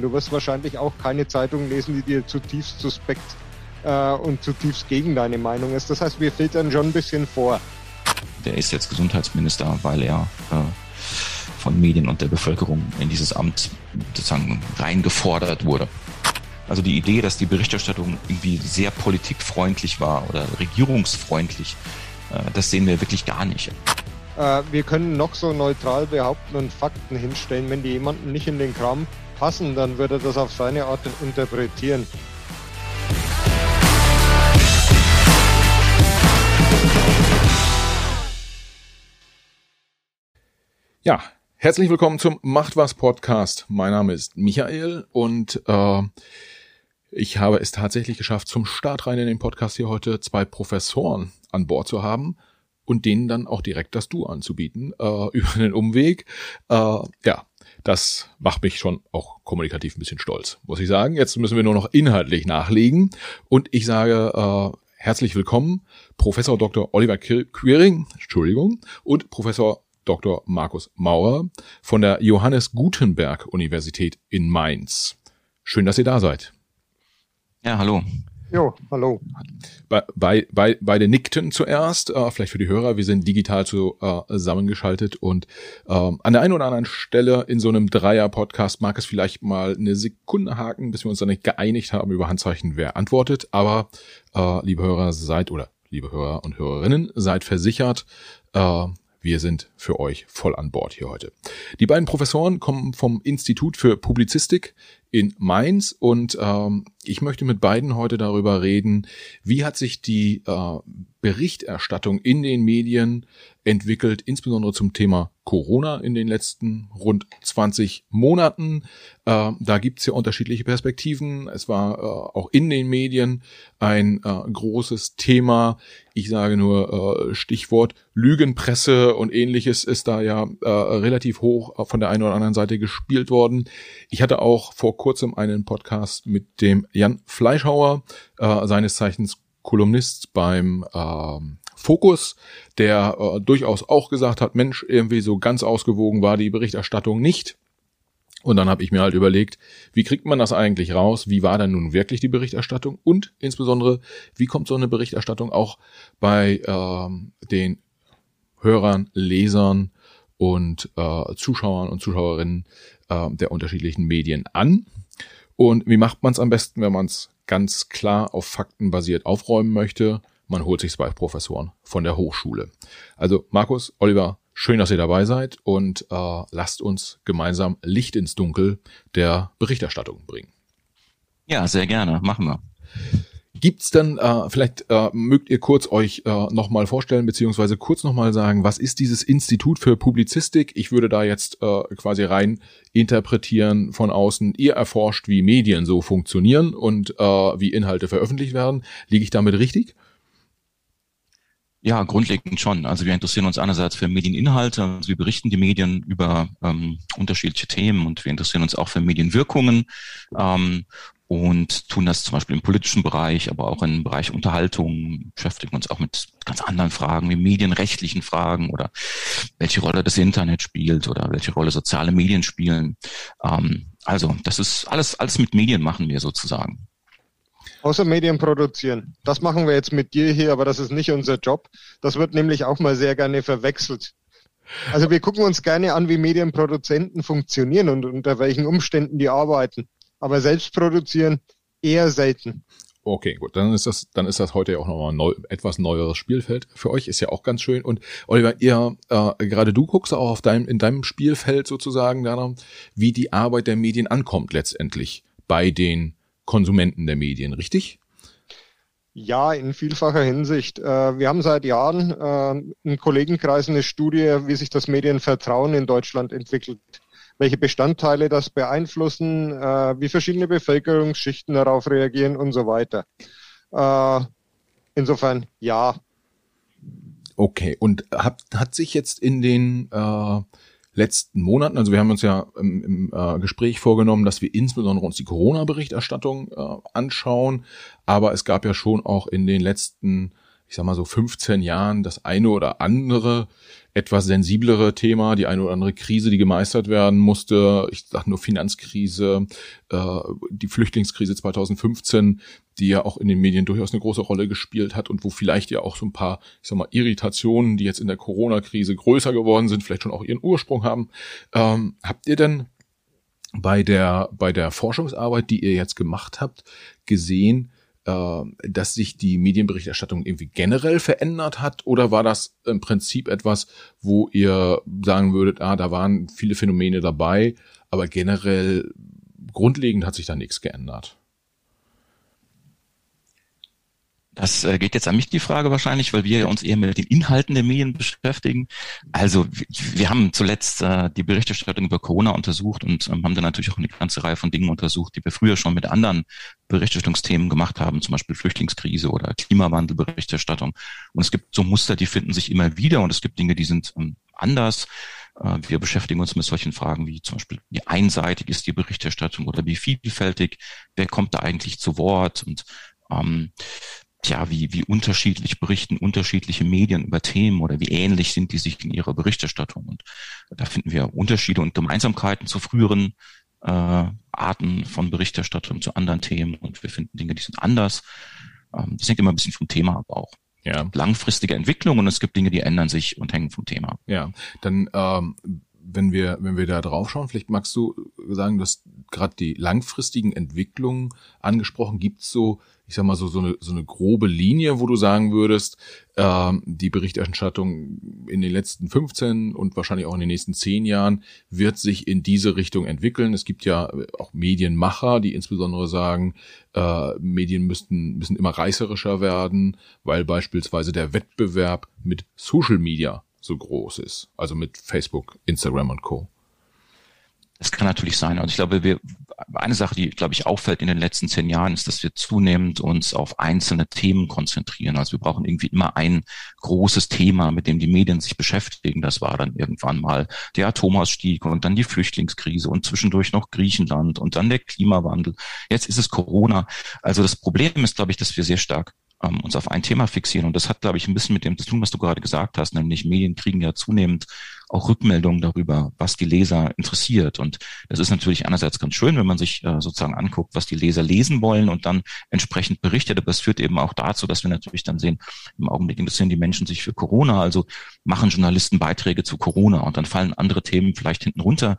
Du wirst wahrscheinlich auch keine Zeitung lesen, die dir zutiefst suspekt äh, und zutiefst gegen deine Meinung ist. Das heißt, wir filtern schon ein bisschen vor. Der ist jetzt Gesundheitsminister, weil er äh, von Medien und der Bevölkerung in dieses Amt sozusagen reingefordert wurde. Also die Idee, dass die Berichterstattung irgendwie sehr politikfreundlich war oder regierungsfreundlich, äh, das sehen wir wirklich gar nicht. Äh, wir können noch so neutral behaupten und Fakten hinstellen. Wenn die jemanden nicht in den Kram passen, dann würde er das auf seine Art interpretieren. Ja, herzlich willkommen zum Macht was Podcast. Mein Name ist Michael und äh, ich habe es tatsächlich geschafft, zum Start rein in den Podcast hier heute zwei Professoren an Bord zu haben und denen dann auch direkt das Du anzubieten äh, über den Umweg. Äh, ja, das macht mich schon auch kommunikativ ein bisschen stolz, muss ich sagen. Jetzt müssen wir nur noch inhaltlich nachlegen und ich sage äh, herzlich willkommen Professor Dr. Oliver Quiring, Entschuldigung, und Professor Dr. Markus Maurer von der Johannes Gutenberg Universität in Mainz. Schön, dass ihr da seid. Ja, hallo. Jo, hallo. Bei, bei, bei, beide nickten zuerst, äh, vielleicht für die Hörer, wir sind digital äh, zusammengeschaltet und äh, an der einen oder anderen Stelle in so einem Dreier-Podcast mag es vielleicht mal eine Sekunde haken, bis wir uns dann nicht geeinigt haben über Handzeichen, wer antwortet, aber äh, liebe Hörer, seid oder liebe Hörer und Hörerinnen, seid versichert, äh, wir sind für euch voll an Bord hier heute. Die beiden Professoren kommen vom Institut für Publizistik in Mainz und ähm, ich möchte mit beiden heute darüber reden, wie hat sich die äh, Berichterstattung in den Medien entwickelt, insbesondere zum Thema Corona in den letzten rund 20 Monaten. Äh, da gibt's ja unterschiedliche Perspektiven. Es war äh, auch in den Medien ein äh, großes Thema. Ich sage nur äh, Stichwort Lügenpresse und ähnliches ist da ja äh, relativ hoch von der einen oder anderen Seite gespielt worden. Ich hatte auch vor kurzem einen Podcast mit dem Jan Fleischhauer, äh, seines Zeichens Kolumnist beim äh, Fokus, der äh, durchaus auch gesagt hat, Mensch, irgendwie so ganz ausgewogen war die Berichterstattung nicht. Und dann habe ich mir halt überlegt, wie kriegt man das eigentlich raus? Wie war denn nun wirklich die Berichterstattung? Und insbesondere, wie kommt so eine Berichterstattung auch bei äh, den Hörern, Lesern und äh, Zuschauern und Zuschauerinnen äh, der unterschiedlichen Medien an? Und wie macht man es am besten, wenn man es ganz klar auf Fakten basiert aufräumen möchte? Man holt sich zwei Professoren von der Hochschule. Also Markus, Oliver, schön, dass ihr dabei seid und äh, lasst uns gemeinsam Licht ins Dunkel der Berichterstattung bringen. Ja, sehr gerne. Machen wir. Gibt's dann, äh, vielleicht äh, mögt ihr kurz euch äh, nochmal vorstellen, beziehungsweise kurz nochmal sagen, was ist dieses Institut für Publizistik? Ich würde da jetzt äh, quasi rein interpretieren von außen. Ihr erforscht, wie Medien so funktionieren und äh, wie Inhalte veröffentlicht werden. Liege ich damit richtig? Ja, grundlegend schon. Also wir interessieren uns einerseits für Medieninhalte, also wir berichten die Medien über ähm, unterschiedliche Themen und wir interessieren uns auch für Medienwirkungen ähm, und tun das zum Beispiel im politischen Bereich, aber auch im Bereich Unterhaltung, beschäftigen uns auch mit ganz anderen Fragen, wie medienrechtlichen Fragen oder welche Rolle das Internet spielt oder welche Rolle soziale Medien spielen. Ähm, also das ist alles, alles mit Medien machen wir sozusagen. Außer Medien produzieren. Das machen wir jetzt mit dir hier, aber das ist nicht unser Job. Das wird nämlich auch mal sehr gerne verwechselt. Also wir gucken uns gerne an, wie Medienproduzenten funktionieren und unter welchen Umständen die arbeiten aber selbst produzieren eher selten. Okay, gut, dann ist das, dann ist das heute ja auch nochmal ein neu, etwas neueres Spielfeld für euch, ist ja auch ganz schön. Und Oliver, ihr, äh, gerade du guckst auch auf deinem, in deinem Spielfeld sozusagen danach, wie die Arbeit der Medien ankommt letztendlich bei den Konsumenten der Medien, richtig? Ja, in vielfacher Hinsicht. Äh, wir haben seit Jahren äh, im Kollegenkreis eine Studie, wie sich das Medienvertrauen in Deutschland entwickelt welche Bestandteile das beeinflussen, äh, wie verschiedene Bevölkerungsschichten darauf reagieren und so weiter. Äh, insofern ja. Okay, und hat, hat sich jetzt in den äh, letzten Monaten, also wir haben uns ja im, im äh, Gespräch vorgenommen, dass wir insbesondere uns die Corona-Berichterstattung äh, anschauen, aber es gab ja schon auch in den letzten ich sag mal so 15 Jahren das eine oder andere etwas sensiblere Thema, die eine oder andere Krise, die gemeistert werden musste. Ich sage nur Finanzkrise, äh, die Flüchtlingskrise 2015, die ja auch in den Medien durchaus eine große Rolle gespielt hat und wo vielleicht ja auch so ein paar, ich sag mal, Irritationen, die jetzt in der Corona-Krise größer geworden sind, vielleicht schon auch ihren Ursprung haben. Ähm, habt ihr denn bei der, bei der Forschungsarbeit, die ihr jetzt gemacht habt, gesehen, dass sich die Medienberichterstattung irgendwie generell verändert hat? Oder war das im Prinzip etwas, wo ihr sagen würdet, ah, da waren viele Phänomene dabei, aber generell grundlegend hat sich da nichts geändert? Das äh, geht jetzt an mich die Frage wahrscheinlich, weil wir uns eher mit den Inhalten der Medien beschäftigen. Also wir haben zuletzt äh, die Berichterstattung über Corona untersucht und ähm, haben dann natürlich auch eine ganze Reihe von Dingen untersucht, die wir früher schon mit anderen Berichterstattungsthemen gemacht haben, zum Beispiel Flüchtlingskrise oder Klimawandelberichterstattung. Und es gibt so Muster, die finden sich immer wieder und es gibt Dinge, die sind ähm, anders. Äh, wir beschäftigen uns mit solchen Fragen wie zum Beispiel, wie einseitig ist die Berichterstattung oder wie vielfältig, wer kommt da eigentlich zu Wort und ähm, ja, wie, wie unterschiedlich berichten unterschiedliche Medien über Themen oder wie ähnlich sind die sich in ihrer Berichterstattung. Und da finden wir Unterschiede und Gemeinsamkeiten zu früheren äh, Arten von Berichterstattung, zu anderen Themen. Und wir finden Dinge, die sind anders. Ähm, das hängt immer ein bisschen vom Thema ab auch. Ja. Langfristige Entwicklung und es gibt Dinge, die ändern sich und hängen vom Thema ab. Ja, dann ähm, wenn wir, wenn wir da drauf schauen, vielleicht magst du sagen, dass gerade die langfristigen Entwicklungen angesprochen, gibt es so ich sag mal so, so eine, so eine grobe Linie, wo du sagen würdest, ähm, die Berichterstattung in den letzten 15 und wahrscheinlich auch in den nächsten 10 Jahren wird sich in diese Richtung entwickeln. Es gibt ja auch Medienmacher, die insbesondere sagen, äh, Medien müssten, müssen immer reißerischer werden, weil beispielsweise der Wettbewerb mit Social Media so groß ist. Also mit Facebook, Instagram und Co. Das kann natürlich sein. Und ich glaube, wir, eine Sache, die, glaube ich, auffällt in den letzten zehn Jahren, ist, dass wir zunehmend uns auf einzelne Themen konzentrieren. Also wir brauchen irgendwie immer ein großes Thema, mit dem die Medien sich beschäftigen. Das war dann irgendwann mal der Atomausstieg und dann die Flüchtlingskrise und zwischendurch noch Griechenland und dann der Klimawandel. Jetzt ist es Corona. Also das Problem ist, glaube ich, dass wir sehr stark ähm, uns auf ein Thema fixieren. Und das hat, glaube ich, ein bisschen mit dem zu tun, was du gerade gesagt hast, nämlich Medien kriegen ja zunehmend auch Rückmeldungen darüber, was die Leser interessiert. Und das ist natürlich einerseits ganz schön, wenn man sich äh, sozusagen anguckt, was die Leser lesen wollen und dann entsprechend berichtet. Aber es führt eben auch dazu, dass wir natürlich dann sehen, im Augenblick interessieren die Menschen sich für Corona, also machen Journalisten Beiträge zu Corona und dann fallen andere Themen vielleicht hinten runter,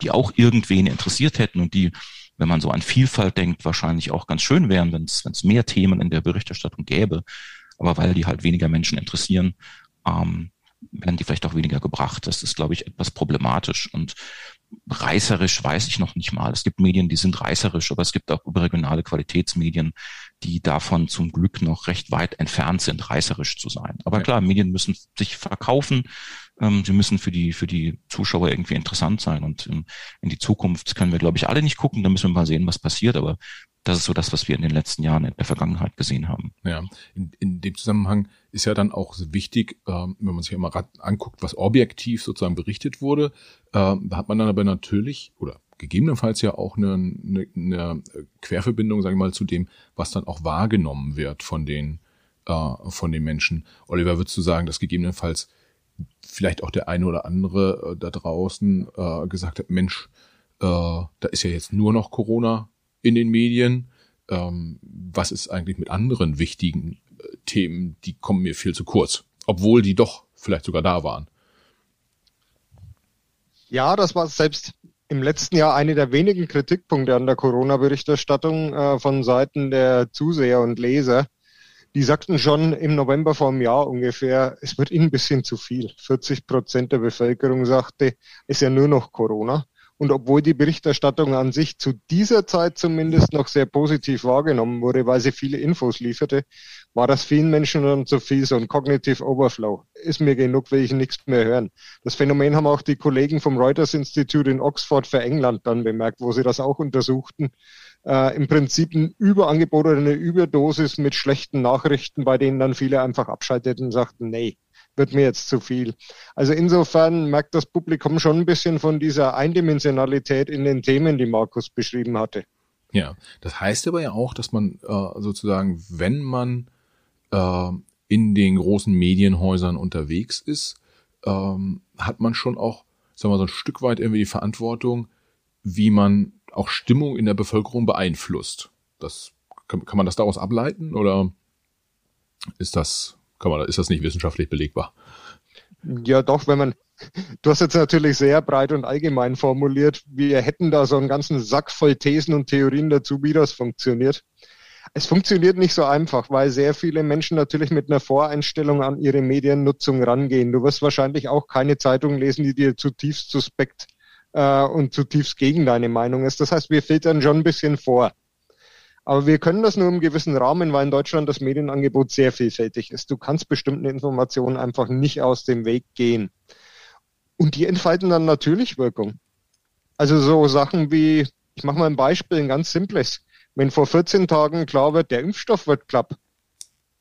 die auch irgendwen interessiert hätten und die wenn man so an Vielfalt denkt, wahrscheinlich auch ganz schön wären, wenn es mehr Themen in der Berichterstattung gäbe. Aber weil die halt weniger Menschen interessieren, ähm, werden die vielleicht auch weniger gebracht. Das ist, glaube ich, etwas problematisch. Und reißerisch weiß ich noch nicht mal. Es gibt Medien, die sind reißerisch, aber es gibt auch überregionale Qualitätsmedien, die davon zum Glück noch recht weit entfernt sind, reißerisch zu sein. Aber klar, Medien müssen sich verkaufen, ähm, sie müssen für die, für die Zuschauer irgendwie interessant sein. Und in, in die Zukunft können wir, glaube ich, alle nicht gucken. Da müssen wir mal sehen, was passiert. Aber das ist so das, was wir in den letzten Jahren in der Vergangenheit gesehen haben. Ja, in, in dem Zusammenhang ist ja dann auch wichtig, ähm, wenn man sich immer anguckt, was objektiv sozusagen berichtet wurde, ähm, da hat man dann aber natürlich oder gegebenenfalls ja auch eine, eine, eine Querverbindung, sage ich mal, zu dem, was dann auch wahrgenommen wird von den äh, von den Menschen. Oliver, würdest du sagen, dass gegebenenfalls vielleicht auch der eine oder andere äh, da draußen äh, gesagt hat, Mensch, äh, da ist ja jetzt nur noch Corona in den Medien. Ähm, was ist eigentlich mit anderen wichtigen äh, Themen, die kommen mir viel zu kurz, obwohl die doch vielleicht sogar da waren. Ja, das war selbst im letzten Jahr eine der wenigen Kritikpunkte an der Corona-Berichterstattung äh, von Seiten der Zuseher und Leser die sagten schon im November vor einem Jahr ungefähr, es wird ihnen ein bisschen zu viel. 40 Prozent der Bevölkerung sagte, es ist ja nur noch Corona. Und obwohl die Berichterstattung an sich zu dieser Zeit zumindest noch sehr positiv wahrgenommen wurde, weil sie viele Infos lieferte, war das vielen Menschen dann zu viel, so ein Cognitive Overflow. Ist mir genug, will ich nichts mehr hören. Das Phänomen haben auch die Kollegen vom Reuters Institute in Oxford für England dann bemerkt, wo sie das auch untersuchten äh, im Prinzip ein Überangebot oder eine Überdosis mit schlechten Nachrichten, bei denen dann viele einfach abschalteten und sagten, nee, wird mir jetzt zu viel. Also insofern merkt das Publikum schon ein bisschen von dieser Eindimensionalität in den Themen, die Markus beschrieben hatte. Ja, das heißt aber ja auch, dass man äh, sozusagen, wenn man äh, in den großen Medienhäusern unterwegs ist, ähm, hat man schon auch, sagen wir mal, so ein Stück weit irgendwie die Verantwortung, wie man auch Stimmung in der Bevölkerung beeinflusst. Das kann, kann man das daraus ableiten oder ist das kann man ist das nicht wissenschaftlich belegbar? Ja, doch, wenn man Du hast jetzt natürlich sehr breit und allgemein formuliert. Wir hätten da so einen ganzen Sack voll Thesen und Theorien dazu, wie das funktioniert. Es funktioniert nicht so einfach, weil sehr viele Menschen natürlich mit einer Voreinstellung an ihre Mediennutzung rangehen. Du wirst wahrscheinlich auch keine Zeitung lesen, die dir zutiefst suspekt äh, und zutiefst gegen deine Meinung ist. Das heißt, wir filtern schon ein bisschen vor. Aber wir können das nur im gewissen Rahmen, weil in Deutschland das Medienangebot sehr vielfältig ist. Du kannst bestimmte Informationen einfach nicht aus dem Weg gehen. Und die entfalten dann natürlich Wirkung. Also so Sachen wie, ich mache mal ein Beispiel, ein ganz simples. Wenn vor 14 Tagen klar wird, der Impfstoff wird klapp,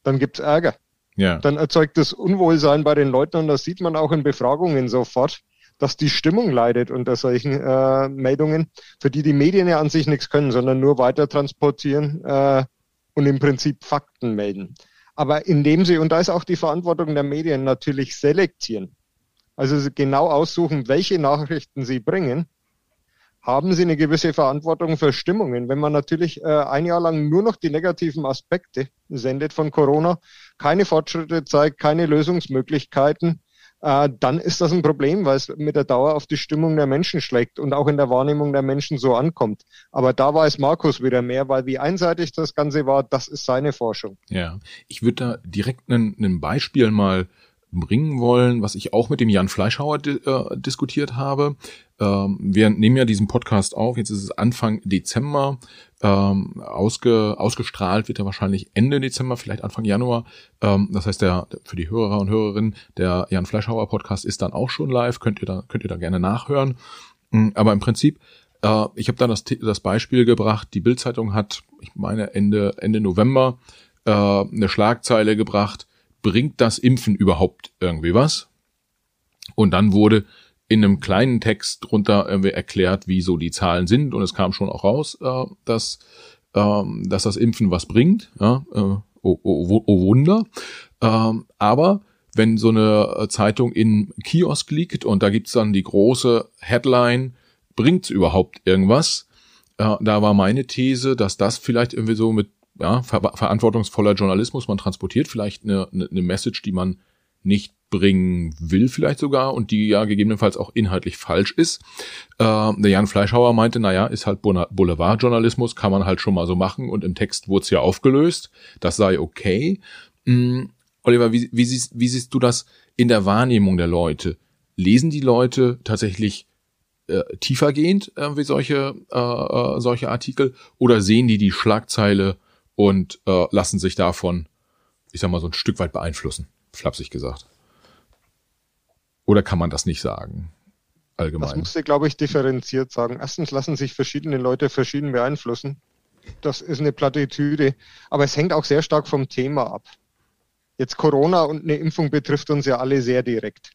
dann gibt's Ärger. Ja. Dann erzeugt das Unwohlsein bei den Leuten und das sieht man auch in Befragungen sofort, dass die Stimmung leidet unter solchen äh, Meldungen, für die die Medien ja an sich nichts können, sondern nur weiter transportieren äh, und im Prinzip Fakten melden. Aber indem sie, und da ist auch die Verantwortung der Medien, natürlich selektieren, also genau aussuchen, welche Nachrichten sie bringen, haben sie eine gewisse Verantwortung für Stimmungen. Wenn man natürlich äh, ein Jahr lang nur noch die negativen Aspekte sendet von Corona, keine Fortschritte zeigt, keine Lösungsmöglichkeiten, äh, dann ist das ein Problem, weil es mit der Dauer auf die Stimmung der Menschen schlägt und auch in der Wahrnehmung der Menschen so ankommt. Aber da weiß Markus wieder mehr, weil wie einseitig das Ganze war, das ist seine Forschung. Ja, ich würde da direkt ein Beispiel mal bringen wollen, was ich auch mit dem Jan Fleischhauer di äh, diskutiert habe. Ähm, wir nehmen ja diesen Podcast auf, jetzt ist es Anfang Dezember, ähm, ausge, ausgestrahlt wird er wahrscheinlich Ende Dezember, vielleicht Anfang Januar. Ähm, das heißt, der für die Hörer und Hörerinnen, der Jan Fleischhauer Podcast ist dann auch schon live, könnt ihr da, könnt ihr da gerne nachhören. Mm, aber im Prinzip, äh, ich habe dann das, das Beispiel gebracht, die Bildzeitung hat, ich meine Ende, Ende November, äh, eine Schlagzeile gebracht, bringt das Impfen überhaupt irgendwie was? Und dann wurde in einem kleinen Text drunter irgendwie erklärt, wie so die Zahlen sind. Und es kam schon auch raus, äh, dass, äh, dass das Impfen was bringt. Ja, äh, oh, oh, oh Wunder. Ähm, aber wenn so eine Zeitung in Kiosk liegt und da gibt's dann die große Headline, bringt's überhaupt irgendwas? Äh, da war meine These, dass das vielleicht irgendwie so mit ja, ver verantwortungsvoller Journalismus, man transportiert vielleicht eine, eine, Message, die man nicht bringen will vielleicht sogar und die ja gegebenenfalls auch inhaltlich falsch ist. Äh, der Jan Fleischhauer meinte, naja, ist halt Boulevardjournalismus, kann man halt schon mal so machen und im Text wurde es ja aufgelöst, das sei okay. Mhm. Oliver, wie, wie, siehst, wie siehst du das in der Wahrnehmung der Leute? Lesen die Leute tatsächlich äh, tiefergehend äh, wie solche, äh, äh, solche Artikel oder sehen die die Schlagzeile und äh, lassen sich davon, ich sag mal, so ein Stück weit beeinflussen, flapsig gesagt. Oder kann man das nicht sagen? Allgemein. Das musst du, glaube ich, differenziert sagen. Erstens lassen sich verschiedene Leute verschieden beeinflussen. Das ist eine Plattitüde. Aber es hängt auch sehr stark vom Thema ab. Jetzt Corona und eine Impfung betrifft uns ja alle sehr direkt.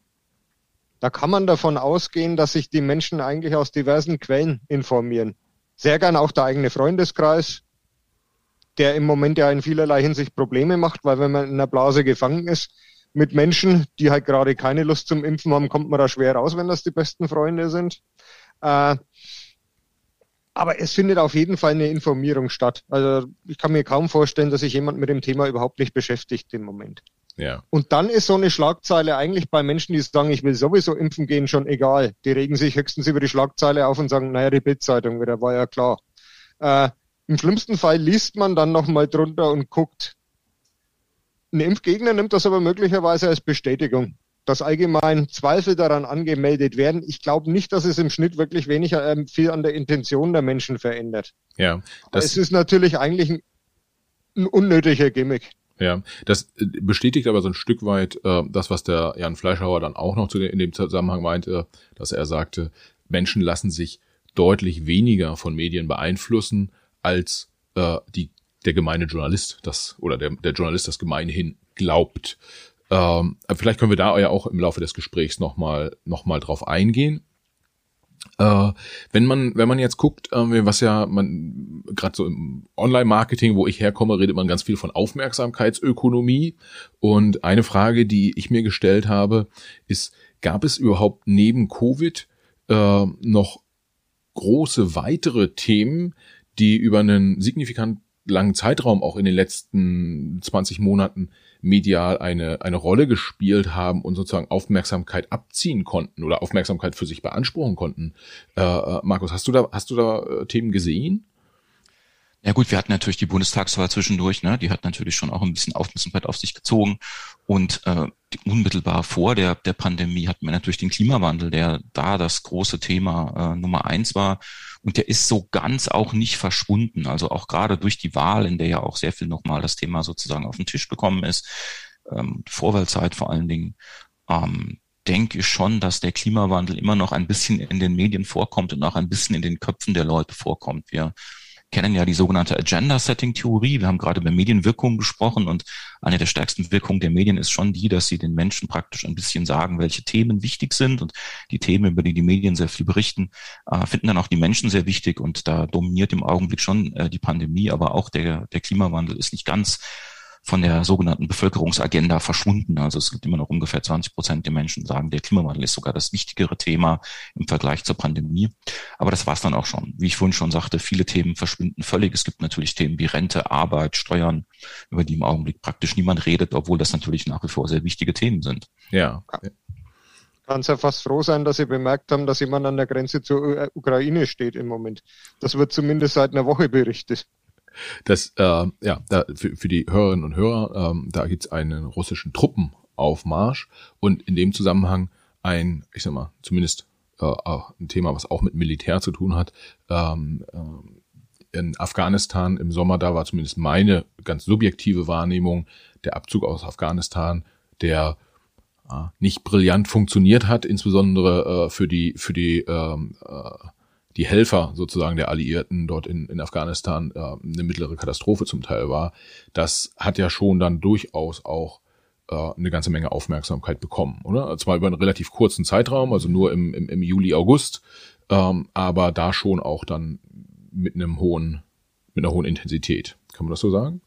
Da kann man davon ausgehen, dass sich die Menschen eigentlich aus diversen Quellen informieren. Sehr gern auch der eigene Freundeskreis, der im Moment ja in vielerlei Hinsicht Probleme macht, weil wenn man in einer Blase gefangen ist mit Menschen, die halt gerade keine Lust zum Impfen haben, kommt man da schwer raus, wenn das die besten Freunde sind. Äh, aber es findet auf jeden Fall eine Informierung statt. Also ich kann mir kaum vorstellen, dass sich jemand mit dem Thema überhaupt nicht beschäftigt im Moment. Ja. Und dann ist so eine Schlagzeile eigentlich bei Menschen, die sagen, ich will sowieso impfen gehen, schon egal. Die regen sich höchstens über die Schlagzeile auf und sagen, naja, die Bildzeitung wieder, war ja klar. Äh, im schlimmsten Fall liest man dann nochmal drunter und guckt. Ein Impfgegner nimmt das aber möglicherweise als Bestätigung, dass allgemein Zweifel daran angemeldet werden. Ich glaube nicht, dass es im Schnitt wirklich weniger äh, viel an der Intention der Menschen verändert. Ja. es ist natürlich eigentlich ein, ein unnötiger Gimmick. Ja, das äh, bestätigt aber so ein Stück weit äh, das, was der Jan Fleischhauer dann auch noch zu den, in dem Zusammenhang meinte, dass er sagte, Menschen lassen sich deutlich weniger von Medien beeinflussen, als äh, die, der gemeine Journalist das oder der, der Journalist das gemeinhin glaubt. Ähm, vielleicht können wir da ja auch im Laufe des Gesprächs nochmal noch mal drauf eingehen. Äh, wenn man wenn man jetzt guckt, äh, was ja man gerade so im Online-Marketing, wo ich herkomme, redet man ganz viel von Aufmerksamkeitsökonomie. Und eine Frage, die ich mir gestellt habe, ist: Gab es überhaupt neben Covid äh, noch große weitere Themen, die über einen signifikant langen Zeitraum auch in den letzten 20 Monaten medial eine, eine Rolle gespielt haben und sozusagen Aufmerksamkeit abziehen konnten oder Aufmerksamkeit für sich beanspruchen konnten. Äh, äh Markus, hast du da, hast du da äh, Themen gesehen? Ja gut, wir hatten natürlich die Bundestagswahl zwischendurch, ne? die hat natürlich schon auch ein bisschen Aufmerksamkeit auf sich gezogen. Und äh, unmittelbar vor der, der Pandemie hatten wir natürlich den Klimawandel, der da das große Thema äh, Nummer eins war. Und der ist so ganz auch nicht verschwunden. Also auch gerade durch die Wahl, in der ja auch sehr viel nochmal das Thema sozusagen auf den Tisch gekommen ist, ähm, Vorwahlzeit vor allen Dingen, ähm, denke ich schon, dass der Klimawandel immer noch ein bisschen in den Medien vorkommt und auch ein bisschen in den Köpfen der Leute vorkommt. Wir kennen ja die sogenannte Agenda-Setting-Theorie. Wir haben gerade über Medienwirkung gesprochen und eine der stärksten Wirkungen der Medien ist schon die, dass sie den Menschen praktisch ein bisschen sagen, welche Themen wichtig sind und die Themen, über die die Medien sehr viel berichten, äh, finden dann auch die Menschen sehr wichtig und da dominiert im Augenblick schon äh, die Pandemie, aber auch der, der Klimawandel ist nicht ganz von der sogenannten Bevölkerungsagenda verschwunden. Also es gibt immer noch ungefähr 20 Prozent der Menschen, sagen, der Klimawandel ist sogar das wichtigere Thema im Vergleich zur Pandemie. Aber das war es dann auch schon. Wie ich vorhin schon sagte, viele Themen verschwinden völlig. Es gibt natürlich Themen wie Rente, Arbeit, Steuern, über die im Augenblick praktisch niemand redet, obwohl das natürlich nach wie vor sehr wichtige Themen sind. Ja. Kann es ja fast froh sein, dass Sie bemerkt haben, dass jemand an der Grenze zur Ukraine steht im Moment. Das wird zumindest seit einer Woche berichtet. Das, äh, ja, da, für, für die Hörerinnen und Hörer, ähm, da gibt's einen russischen Truppenaufmarsch und in dem Zusammenhang ein, ich sag mal, zumindest äh, ein Thema, was auch mit Militär zu tun hat. Ähm, äh, in Afghanistan im Sommer, da war zumindest meine ganz subjektive Wahrnehmung, der Abzug aus Afghanistan, der äh, nicht brillant funktioniert hat, insbesondere äh, für die für die ähm, äh, die Helfer sozusagen der Alliierten dort in, in Afghanistan äh, eine mittlere Katastrophe zum Teil war, das hat ja schon dann durchaus auch äh, eine ganze Menge Aufmerksamkeit bekommen, oder? Zwar über einen relativ kurzen Zeitraum, also nur im, im, im Juli, August, ähm, aber da schon auch dann mit einem hohen, mit einer hohen Intensität. Kann man das so sagen?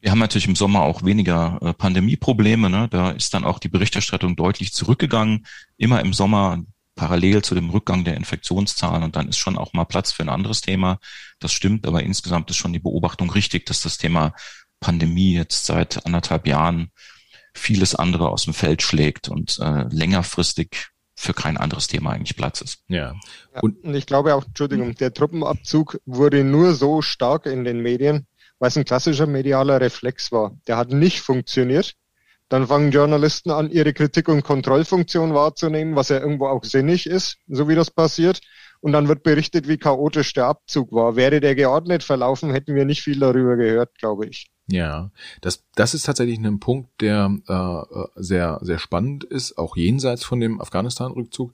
Wir haben natürlich im Sommer auch weniger äh, Pandemieprobleme. Ne? Da ist dann auch die Berichterstattung deutlich zurückgegangen. Immer im Sommer parallel zu dem Rückgang der Infektionszahlen und dann ist schon auch mal Platz für ein anderes Thema. Das stimmt, aber insgesamt ist schon die Beobachtung richtig, dass das Thema Pandemie jetzt seit anderthalb Jahren vieles andere aus dem Feld schlägt und äh, längerfristig für kein anderes Thema eigentlich Platz ist. Ja. Und ich glaube auch, Entschuldigung, der Truppenabzug wurde nur so stark in den Medien, weil es ein klassischer medialer Reflex war. Der hat nicht funktioniert. Dann fangen Journalisten an, ihre Kritik- und Kontrollfunktion wahrzunehmen, was ja irgendwo auch sinnig ist, so wie das passiert. Und dann wird berichtet, wie chaotisch der Abzug war. Wäre der geordnet verlaufen, hätten wir nicht viel darüber gehört, glaube ich. Ja, das, das ist tatsächlich ein Punkt, der äh, sehr, sehr spannend ist, auch jenseits von dem Afghanistan-Rückzug.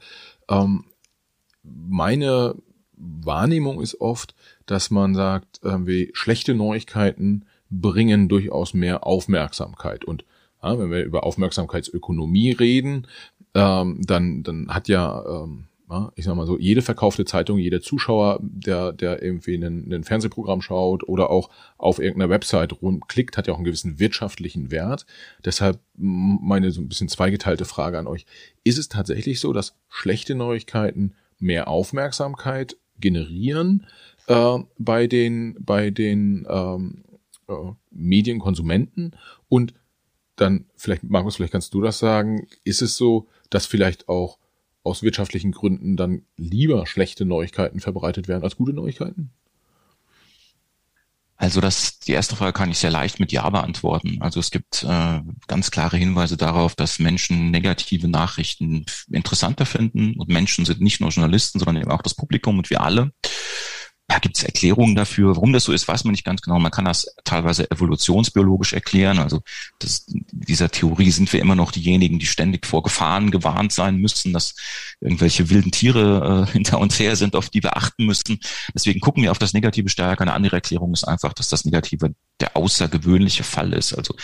Ähm, meine Wahrnehmung ist oft, dass man sagt, äh, wie schlechte Neuigkeiten bringen durchaus mehr Aufmerksamkeit. Und ja, wenn wir über Aufmerksamkeitsökonomie reden, ähm, dann, dann hat ja, ähm, ja, ich sag mal so, jede verkaufte Zeitung, jeder Zuschauer, der, der irgendwie ein, ein Fernsehprogramm schaut oder auch auf irgendeiner Website rumklickt, hat ja auch einen gewissen wirtschaftlichen Wert. Deshalb meine so ein bisschen zweigeteilte Frage an euch. Ist es tatsächlich so, dass schlechte Neuigkeiten mehr Aufmerksamkeit generieren äh, bei den, bei den ähm, äh, Medienkonsumenten und dann vielleicht, Markus, vielleicht kannst du das sagen. Ist es so, dass vielleicht auch aus wirtschaftlichen Gründen dann lieber schlechte Neuigkeiten verbreitet werden als gute Neuigkeiten? Also das, die erste Frage kann ich sehr leicht mit Ja beantworten. Also es gibt äh, ganz klare Hinweise darauf, dass Menschen negative Nachrichten interessanter finden und Menschen sind nicht nur Journalisten, sondern eben auch das Publikum und wir alle da gibt es Erklärungen dafür. Warum das so ist, weiß man nicht ganz genau. Man kann das teilweise evolutionsbiologisch erklären. Also das, dieser Theorie sind wir immer noch diejenigen, die ständig vor Gefahren gewarnt sein müssen, dass irgendwelche wilden Tiere äh, hinter uns her sind, auf die wir achten müssen. Deswegen gucken wir auf das Negative stärker. Eine andere Erklärung ist einfach, dass das Negative der außergewöhnliche Fall ist. Also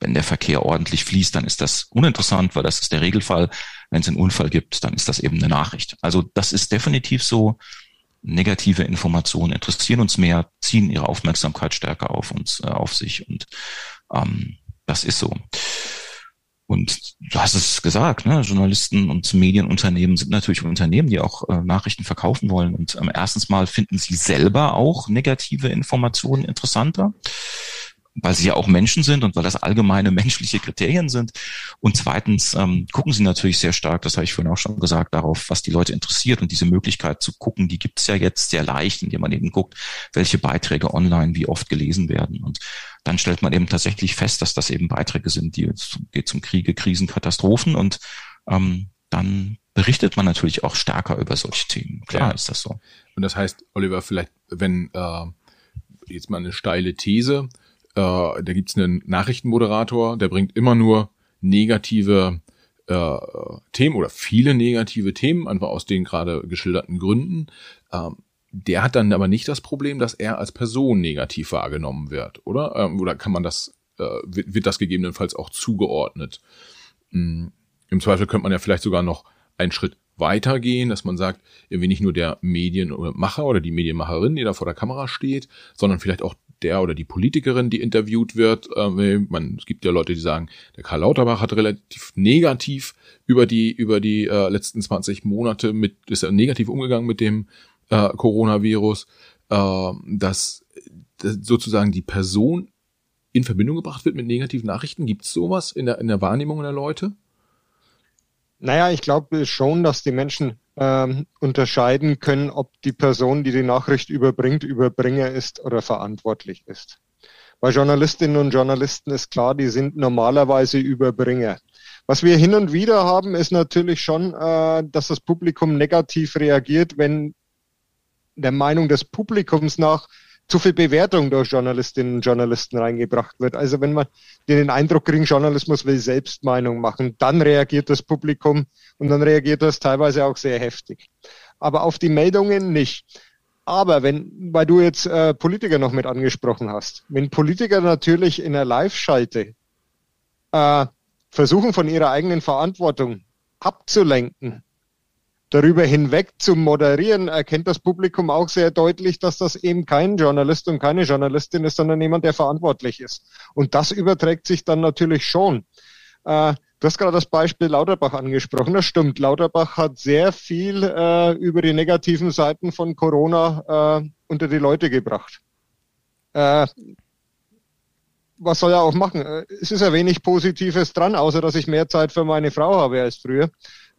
wenn der Verkehr ordentlich fließt, dann ist das uninteressant, weil das ist der Regelfall. Wenn es einen Unfall gibt, dann ist das eben eine Nachricht. Also das ist definitiv so. Negative Informationen interessieren uns mehr, ziehen ihre Aufmerksamkeit stärker auf uns, äh, auf sich und ähm, das ist so. Und du hast es gesagt, ne? Journalisten und Medienunternehmen sind natürlich Unternehmen, die auch äh, Nachrichten verkaufen wollen. Und ähm, erstens mal finden sie selber auch negative Informationen interessanter weil sie ja auch Menschen sind und weil das allgemeine menschliche Kriterien sind. Und zweitens ähm, gucken sie natürlich sehr stark, das habe ich vorhin auch schon gesagt, darauf, was die Leute interessiert. Und diese Möglichkeit zu gucken, die gibt es ja jetzt sehr leicht, indem man eben guckt, welche Beiträge online wie oft gelesen werden. Und dann stellt man eben tatsächlich fest, dass das eben Beiträge sind, die geht zum Kriege, Krisen, Katastrophen und ähm, dann berichtet man natürlich auch stärker über solche Themen. Klar ja. ist das so. Und das heißt, Oliver, vielleicht, wenn äh, jetzt mal eine steile These, äh, da gibt's einen Nachrichtenmoderator, der bringt immer nur negative äh, Themen oder viele negative Themen, einfach aus den gerade geschilderten Gründen. Ähm, der hat dann aber nicht das Problem, dass er als Person negativ wahrgenommen wird, oder? Ähm, oder kann man das, äh, wird, wird das gegebenenfalls auch zugeordnet? Mhm. Im Zweifel könnte man ja vielleicht sogar noch einen Schritt weitergehen, dass man sagt, irgendwie nicht nur der Medienmacher oder die Medienmacherin, die da vor der Kamera steht, sondern vielleicht auch der oder die Politikerin, die interviewt wird. Äh, man, es gibt ja Leute, die sagen, der Karl Lauterbach hat relativ negativ über die über die äh, letzten 20 Monate mit ist er negativ umgegangen mit dem äh, Coronavirus, äh, dass, dass sozusagen die Person in Verbindung gebracht wird mit negativen Nachrichten. Gibt es sowas in der in der Wahrnehmung der Leute? Naja, ich glaube schon, dass die Menschen ähm, unterscheiden können, ob die Person, die die Nachricht überbringt, Überbringer ist oder verantwortlich ist. Bei Journalistinnen und Journalisten ist klar, die sind normalerweise Überbringer. Was wir hin und wieder haben, ist natürlich schon, äh, dass das Publikum negativ reagiert, wenn der Meinung des Publikums nach zu viel Bewertung durch Journalistinnen und Journalisten reingebracht wird. Also wenn man den Eindruck kriegen, Journalismus will Selbstmeinung machen, dann reagiert das Publikum und dann reagiert das teilweise auch sehr heftig. Aber auf die Meldungen nicht. Aber wenn, weil du jetzt äh, Politiker noch mit angesprochen hast, wenn Politiker natürlich in einer Live-Schalte äh, versuchen von ihrer eigenen Verantwortung abzulenken darüber hinweg zu moderieren, erkennt das Publikum auch sehr deutlich, dass das eben kein Journalist und keine Journalistin ist, sondern jemand, der verantwortlich ist. Und das überträgt sich dann natürlich schon. Äh, du hast gerade das Beispiel Lauterbach angesprochen. Das stimmt. Lauterbach hat sehr viel äh, über die negativen Seiten von Corona äh, unter die Leute gebracht. Äh, was soll er auch machen? Äh, es ist ja wenig Positives dran, außer dass ich mehr Zeit für meine Frau habe als früher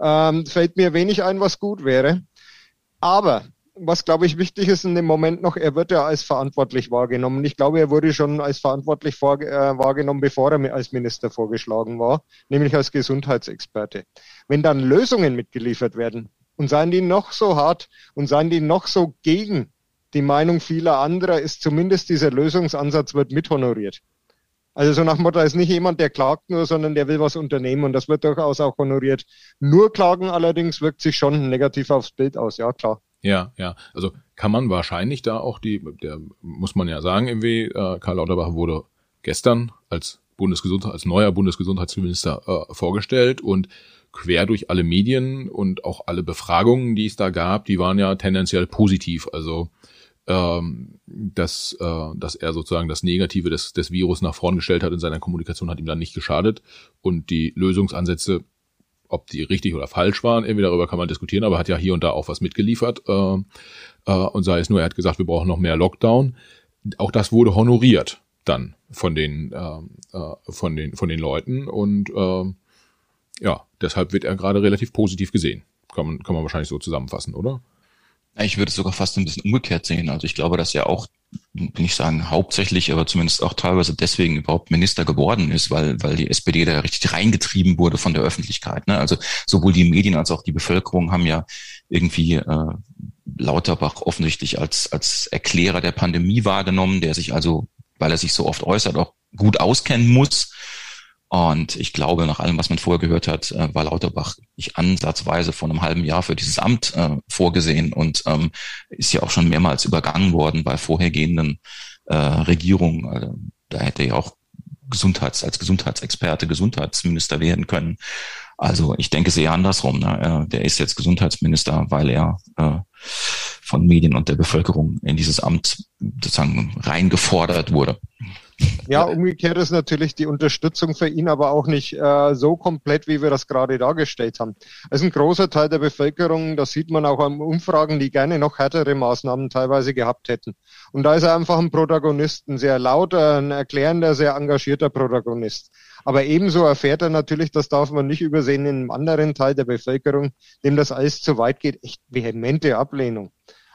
ähm, fällt mir wenig ein, was gut wäre. Aber was, glaube ich, wichtig ist in dem Moment noch, er wird ja als verantwortlich wahrgenommen. Ich glaube, er wurde schon als verantwortlich äh, wahrgenommen, bevor er als Minister vorgeschlagen war, nämlich als Gesundheitsexperte. Wenn dann Lösungen mitgeliefert werden und seien die noch so hart und seien die noch so gegen die Meinung vieler anderer, ist zumindest dieser Lösungsansatz wird mithonoriert. Also so nach Motto ist nicht jemand, der klagt nur, sondern der will was unternehmen und das wird durchaus auch honoriert. Nur klagen allerdings wirkt sich schon negativ aufs Bild aus, ja klar. Ja, ja. Also kann man wahrscheinlich da auch die, der muss man ja sagen, irgendwie, äh, Karl Lauterbach wurde gestern als Bundesgesundheit, als neuer Bundesgesundheitsminister äh, vorgestellt und quer durch alle Medien und auch alle Befragungen, die es da gab, die waren ja tendenziell positiv. Also ähm, dass, äh, dass er sozusagen das Negative des, des Virus nach vorn gestellt hat in seiner Kommunikation, hat ihm dann nicht geschadet. Und die Lösungsansätze, ob die richtig oder falsch waren, irgendwie darüber kann man diskutieren, aber hat ja hier und da auch was mitgeliefert. Äh, äh, und sei es nur, er hat gesagt, wir brauchen noch mehr Lockdown. Auch das wurde honoriert dann von den, von den, von den Leuten. Und ja, deshalb wird er gerade relativ positiv gesehen. Kann man, kann man wahrscheinlich so zusammenfassen, oder? Ich würde es sogar fast ein bisschen umgekehrt sehen. Also ich glaube, dass er auch, nicht sagen hauptsächlich, aber zumindest auch teilweise deswegen überhaupt Minister geworden ist, weil, weil die SPD da richtig reingetrieben wurde von der Öffentlichkeit. Ne? Also sowohl die Medien als auch die Bevölkerung haben ja irgendwie äh, Lauterbach offensichtlich als, als Erklärer der Pandemie wahrgenommen, der sich also, weil er sich so oft äußert, auch gut auskennen muss Und ich glaube, nach allem, was man vorher gehört hat, äh, war Lauterbach nicht ansatzweise vor einem halben Jahr für dieses Amt äh, vorgesehen und ähm, ist ja auch schon mehrmals übergangen worden bei vorhergehenden äh, Regierungen. Also, da hätte er ja auch Gesundheits, als Gesundheitsexperte Gesundheitsminister werden können. Also ich denke es eher andersrum. Ne? Der ist jetzt Gesundheitsminister, weil er äh, von Medien und der Bevölkerung in dieses Amt sozusagen reingefordert wurde. Ja, umgekehrt ist natürlich die Unterstützung für ihn aber auch nicht äh, so komplett, wie wir das gerade dargestellt haben. Es ist ein großer Teil der Bevölkerung, das sieht man auch an Umfragen, die gerne noch härtere Maßnahmen teilweise gehabt hätten. Und da ist er einfach ein Protagonist, ein sehr lauter, ein erklärender, sehr engagierter Protagonist. Aber ebenso erfährt er natürlich, das darf man nicht übersehen, in einem anderen Teil der Bevölkerung, dem das alles zu weit geht, echt vehemente Ablehnung.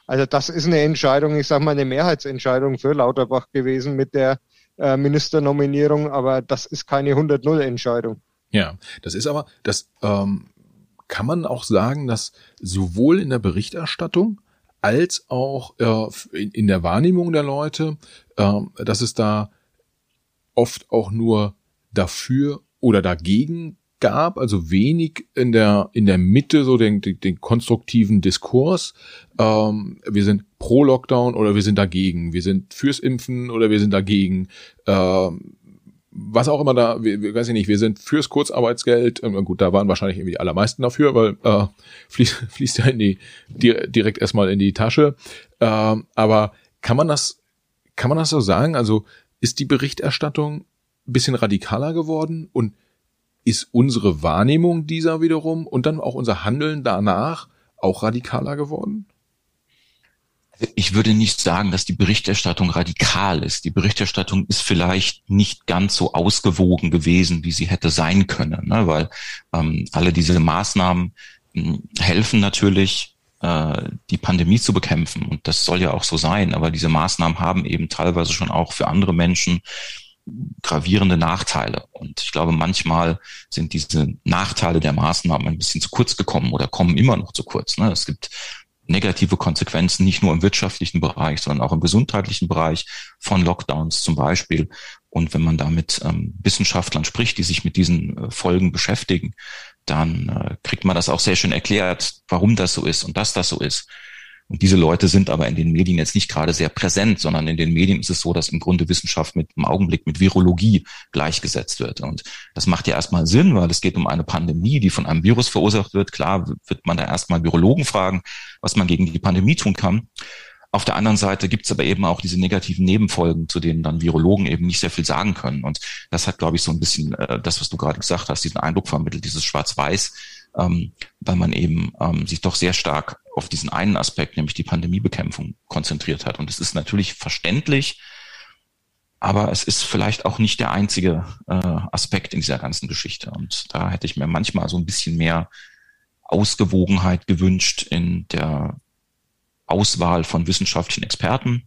Also das ist eine Entscheidung, ich sage mal eine Mehrheitsentscheidung für Lauterbach gewesen mit der äh, Ministernominierung, aber das ist keine 100-0-Entscheidung. Ja, das ist aber, das ähm, kann man auch sagen, dass sowohl in der Berichterstattung als auch äh, in, in, der Wahrnehmung der Leute, äh, dass es da oft auch nur dafür oder dagegen gab, also wenig in der in der Mitte so den, den, den konstruktiven Diskurs. Ähm, wir sind pro Lockdown oder wir sind dagegen. Wir sind fürs Impfen oder wir sind dagegen. Ähm, was auch immer da, wir, weiß ich nicht, wir sind fürs Kurzarbeitsgeld. Ähm, gut, da waren wahrscheinlich irgendwie die allermeisten dafür, weil äh, fließt, fließt ja in die direkt erstmal in die Tasche. Ähm, aber kann man das, kann man das so sagen? Also ist die Berichterstattung ein bisschen radikaler geworden und ist unsere Wahrnehmung dieser wiederum und dann auch unser Handeln danach auch radikaler geworden? Ich würde nicht sagen, dass die Berichterstattung radikal ist. Die Berichterstattung ist vielleicht nicht ganz so ausgewogen gewesen, wie sie hätte sein können, ne? weil ähm, alle diese Maßnahmen hm, helfen natürlich, äh, die Pandemie zu bekämpfen. Und das soll ja auch so sein. Aber diese Maßnahmen haben eben teilweise schon auch für andere Menschen gravierende Nachteile. Und ich glaube, manchmal sind diese Nachteile der Maßnahmen ein bisschen zu kurz gekommen oder kommen immer noch zu kurz. Ne? Es gibt negative Konsequenzen nicht nur im wirtschaftlichen Bereich, sondern auch im gesundheitlichen Bereich von Lockdowns zum Beispiel. Und wenn man da mit ähm, Wissenschaftlern spricht, die sich mit diesen äh, Folgen beschäftigen, dann äh, kriegt man das auch sehr schön erklärt, warum das so ist und dass das so ist. Und diese Leute sind aber in den Medien jetzt nicht gerade sehr präsent, sondern in den Medien ist es so, dass im Grunde Wissenschaft mit im Augenblick mit Virologie gleichgesetzt wird. Und das macht ja erstmal Sinn, weil es geht um eine Pandemie, die von einem Virus verursacht wird. Klar wird man da erstmal Virologen fragen, was man gegen die Pandemie tun kann. Auf der anderen Seite gibt es aber eben auch diese negativen Nebenfolgen, zu denen dann Virologen eben nicht sehr viel sagen können. Und das hat, glaube ich, so ein bisschen äh, das, was du gerade gesagt hast, diesen Eindruck vermittelt, dieses Schwarz-Weiß, ähm, weil man eben ähm, sich doch sehr stark auf diesen einen Aspekt, nämlich die Pandemiebekämpfung, konzentriert hat. Und es ist natürlich verständlich, aber es ist vielleicht auch nicht der einzige äh, Aspekt in dieser ganzen Geschichte. Und da hätte ich mir manchmal so ein bisschen mehr Ausgewogenheit gewünscht in der Auswahl von wissenschaftlichen Experten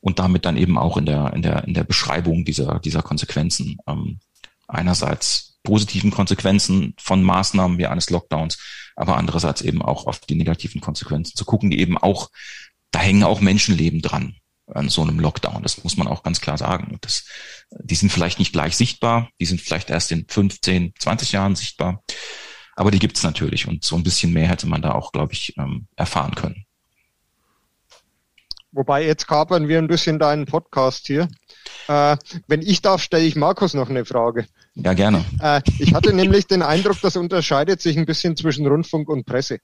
und damit dann eben auch in der, in der, in der Beschreibung dieser, dieser Konsequenzen. Ähm, einerseits positiven Konsequenzen von Maßnahmen wie eines Lockdowns, aber andererseits eben auch auf die negativen Konsequenzen zu gucken, die eben auch, da hängen auch Menschenleben dran an so einem Lockdown. Das muss man auch ganz klar sagen. Das, die sind vielleicht nicht gleich sichtbar, die sind vielleicht erst in 15, 20 Jahren sichtbar, aber die gibt's natürlich und so ein bisschen mehr hätte man da auch, glaube ich, ähm, erfahren können. Wobei jetzt kapern wir ein bisschen deinen Podcast hier. Äh, wenn ich darf, stelle ich Markus noch eine Frage. Ja, gerne. Äh, ich hatte nämlich den Eindruck, das unterscheidet sich ein bisschen zwischen Rundfunk und Presse.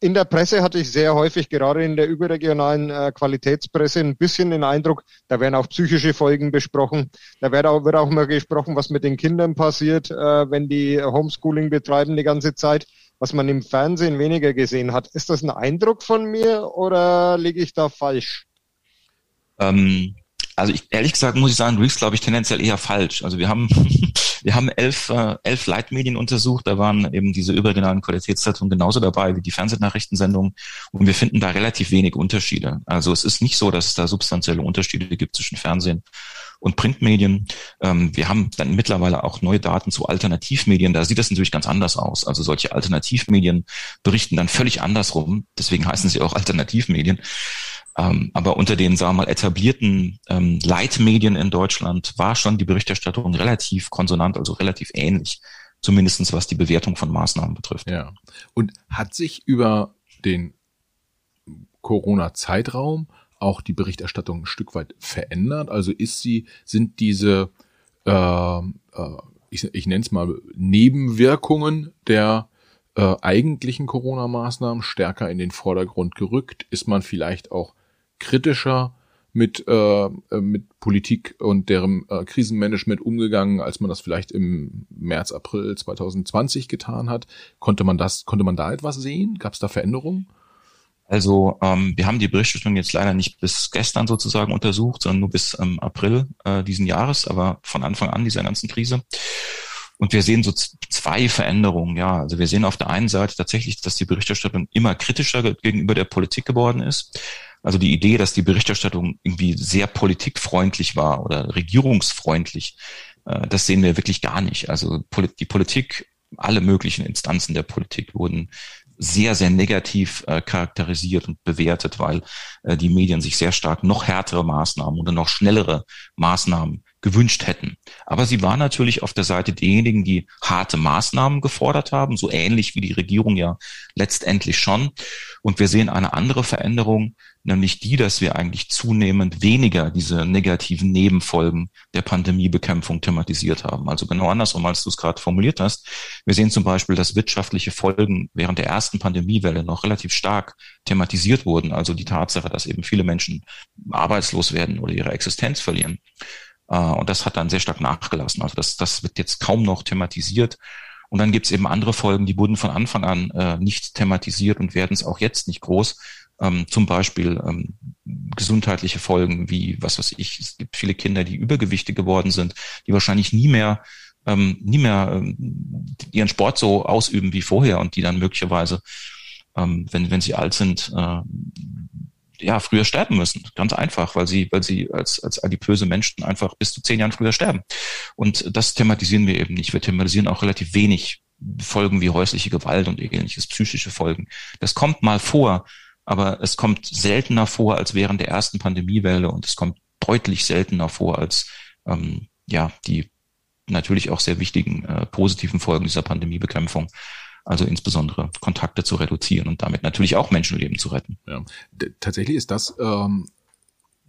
In der Presse hatte ich sehr häufig, gerade in der überregionalen äh, Qualitätspresse, ein bisschen den Eindruck, da werden auch psychische Folgen besprochen. Da wird auch, wird auch mal gesprochen, was mit den Kindern passiert, äh, wenn die Homeschooling betreiben die ganze Zeit was man im Fernsehen weniger gesehen hat. Ist das ein Eindruck von mir oder liege ich da falsch? Ähm, also ich, ehrlich gesagt muss ich sagen, liegst, glaube ich, tendenziell eher falsch. Also wir haben, wir haben elf, äh, elf Leitmedien untersucht. Da waren eben diese überregionalen Qualitätszeitungen genauso dabei wie die Fernsehnachrichtensendungen. Und wir finden da relativ wenig Unterschiede. Also es ist nicht so, dass es da substanzielle Unterschiede gibt zwischen Fernsehen und Printmedien. Ähm, wir haben dann mittlerweile auch neue Daten zu Alternativmedien. Da sieht das natürlich ganz anders aus. Also solche Alternativmedien berichten dann völlig andersrum. Deswegen heißen sie auch Alternativmedien. Ähm, aber unter den, sagen wir mal, etablierten ähm, Leitmedien in Deutschland war schon die Berichterstattung relativ konsonant, also relativ ähnlich, zumindestens was die Bewertung von Maßnahmen betrifft. Ja. Und hat sich über den Corona-Zeitraum auch die Berichterstattung ein Stück weit verändert? Also ist sie, sind diese, äh, äh, ich, ich nenne es mal Nebenwirkungen der äh, eigentlichen Corona-Maßnahmen stärker in den Vordergrund gerückt? Ist man vielleicht auch kritischer mit, äh, mit Politik und deren äh, Krisenmanagement umgegangen, als man das vielleicht im März, April 2020 getan hat? Konnte man das, konnte man da etwas sehen? Gab es da Veränderungen? Also ähm, wir haben die Berichterstattung jetzt leider nicht bis gestern sozusagen untersucht, sondern nur bis ähm, April äh, diesen Jahres, aber von Anfang an dieser ganzen Krise. Und wir sehen so zwei Veränderungen. Ja, also wir sehen auf der einen Seite tatsächlich, dass die Berichterstattung immer kritischer gegenüber der Politik geworden ist. Also die Idee, dass die Berichterstattung irgendwie sehr politikfreundlich war oder regierungsfreundlich, äh, das sehen wir wirklich gar nicht. Also die Politik, alle möglichen Instanzen der Politik wurden sehr, sehr negativ äh, charakterisiert und bewertet, weil äh, die Medien sich sehr stark noch härtere Maßnahmen oder noch schnellere Maßnahmen gewünscht hätten. Aber sie war natürlich auf der Seite derjenigen, die harte Maßnahmen gefordert haben, so ähnlich wie die Regierung ja letztendlich schon. Und wir sehen eine andere Veränderung, nämlich die, dass wir eigentlich zunehmend weniger diese negativen Nebenfolgen der Pandemiebekämpfung thematisiert haben. Also genau andersrum, als du es gerade formuliert hast. Wir sehen zum Beispiel, dass wirtschaftliche Folgen während der ersten Pandemiewelle noch relativ stark thematisiert wurden. Also die Tatsache, dass eben viele Menschen arbeitslos werden oder ihre Existenz verlieren. Äh, und das hat dann sehr stark nachgelassen. Also das, das wird jetzt kaum noch thematisiert. Und dann gibt es eben andere Folgen, die wurden von Anfang an äh, nicht thematisiert und werden es auch jetzt nicht groß. Ähm, zum Beispiel ähm, gesundheitliche Folgen wie, was weiß ich, es gibt viele Kinder, die übergewichtig geworden sind, die wahrscheinlich nie mehr ähm, nie mehr ähm, ihren Sport so ausüben wie vorher und die dann möglicherweise, ähm, wenn, wenn sie alt sind, äh, ja, früher sterben müssen. Ganz einfach, weil sie, weil sie als, als adipöse Menschen einfach bis zu zehn Jahren früher sterben. Und das thematisieren wir eben nicht. Wir thematisieren auch relativ wenig Folgen wie häusliche Gewalt und ähnliches, psychische Folgen. Das kommt mal vor, aber es kommt seltener vor als während der ersten Pandemiewelle und es kommt deutlich seltener vor als ähm, ja die natürlich auch sehr wichtigen äh, positiven Folgen dieser Pandemiebekämpfung also insbesondere Kontakte zu reduzieren und damit natürlich auch Menschenleben zu retten. Ja. Tatsächlich ist das ähm,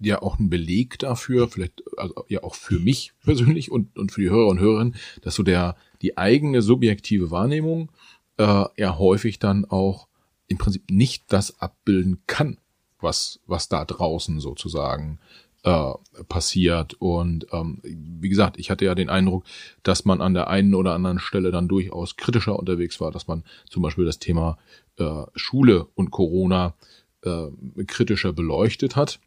ja auch ein Beleg dafür, vielleicht also ja auch für mich persönlich und, und für die Hörer und Hörerinnen, dass so der die eigene subjektive Wahrnehmung äh, ja häufig dann auch im Prinzip nicht das abbilden kann, was was da draußen sozusagen äh, passiert. Und ähm, wie gesagt, ich hatte ja den Eindruck, dass man an der einen oder anderen Stelle dann durchaus kritischer unterwegs war, dass man zum Beispiel das Thema äh, Schule und Corona äh, kritischer beleuchtet hat.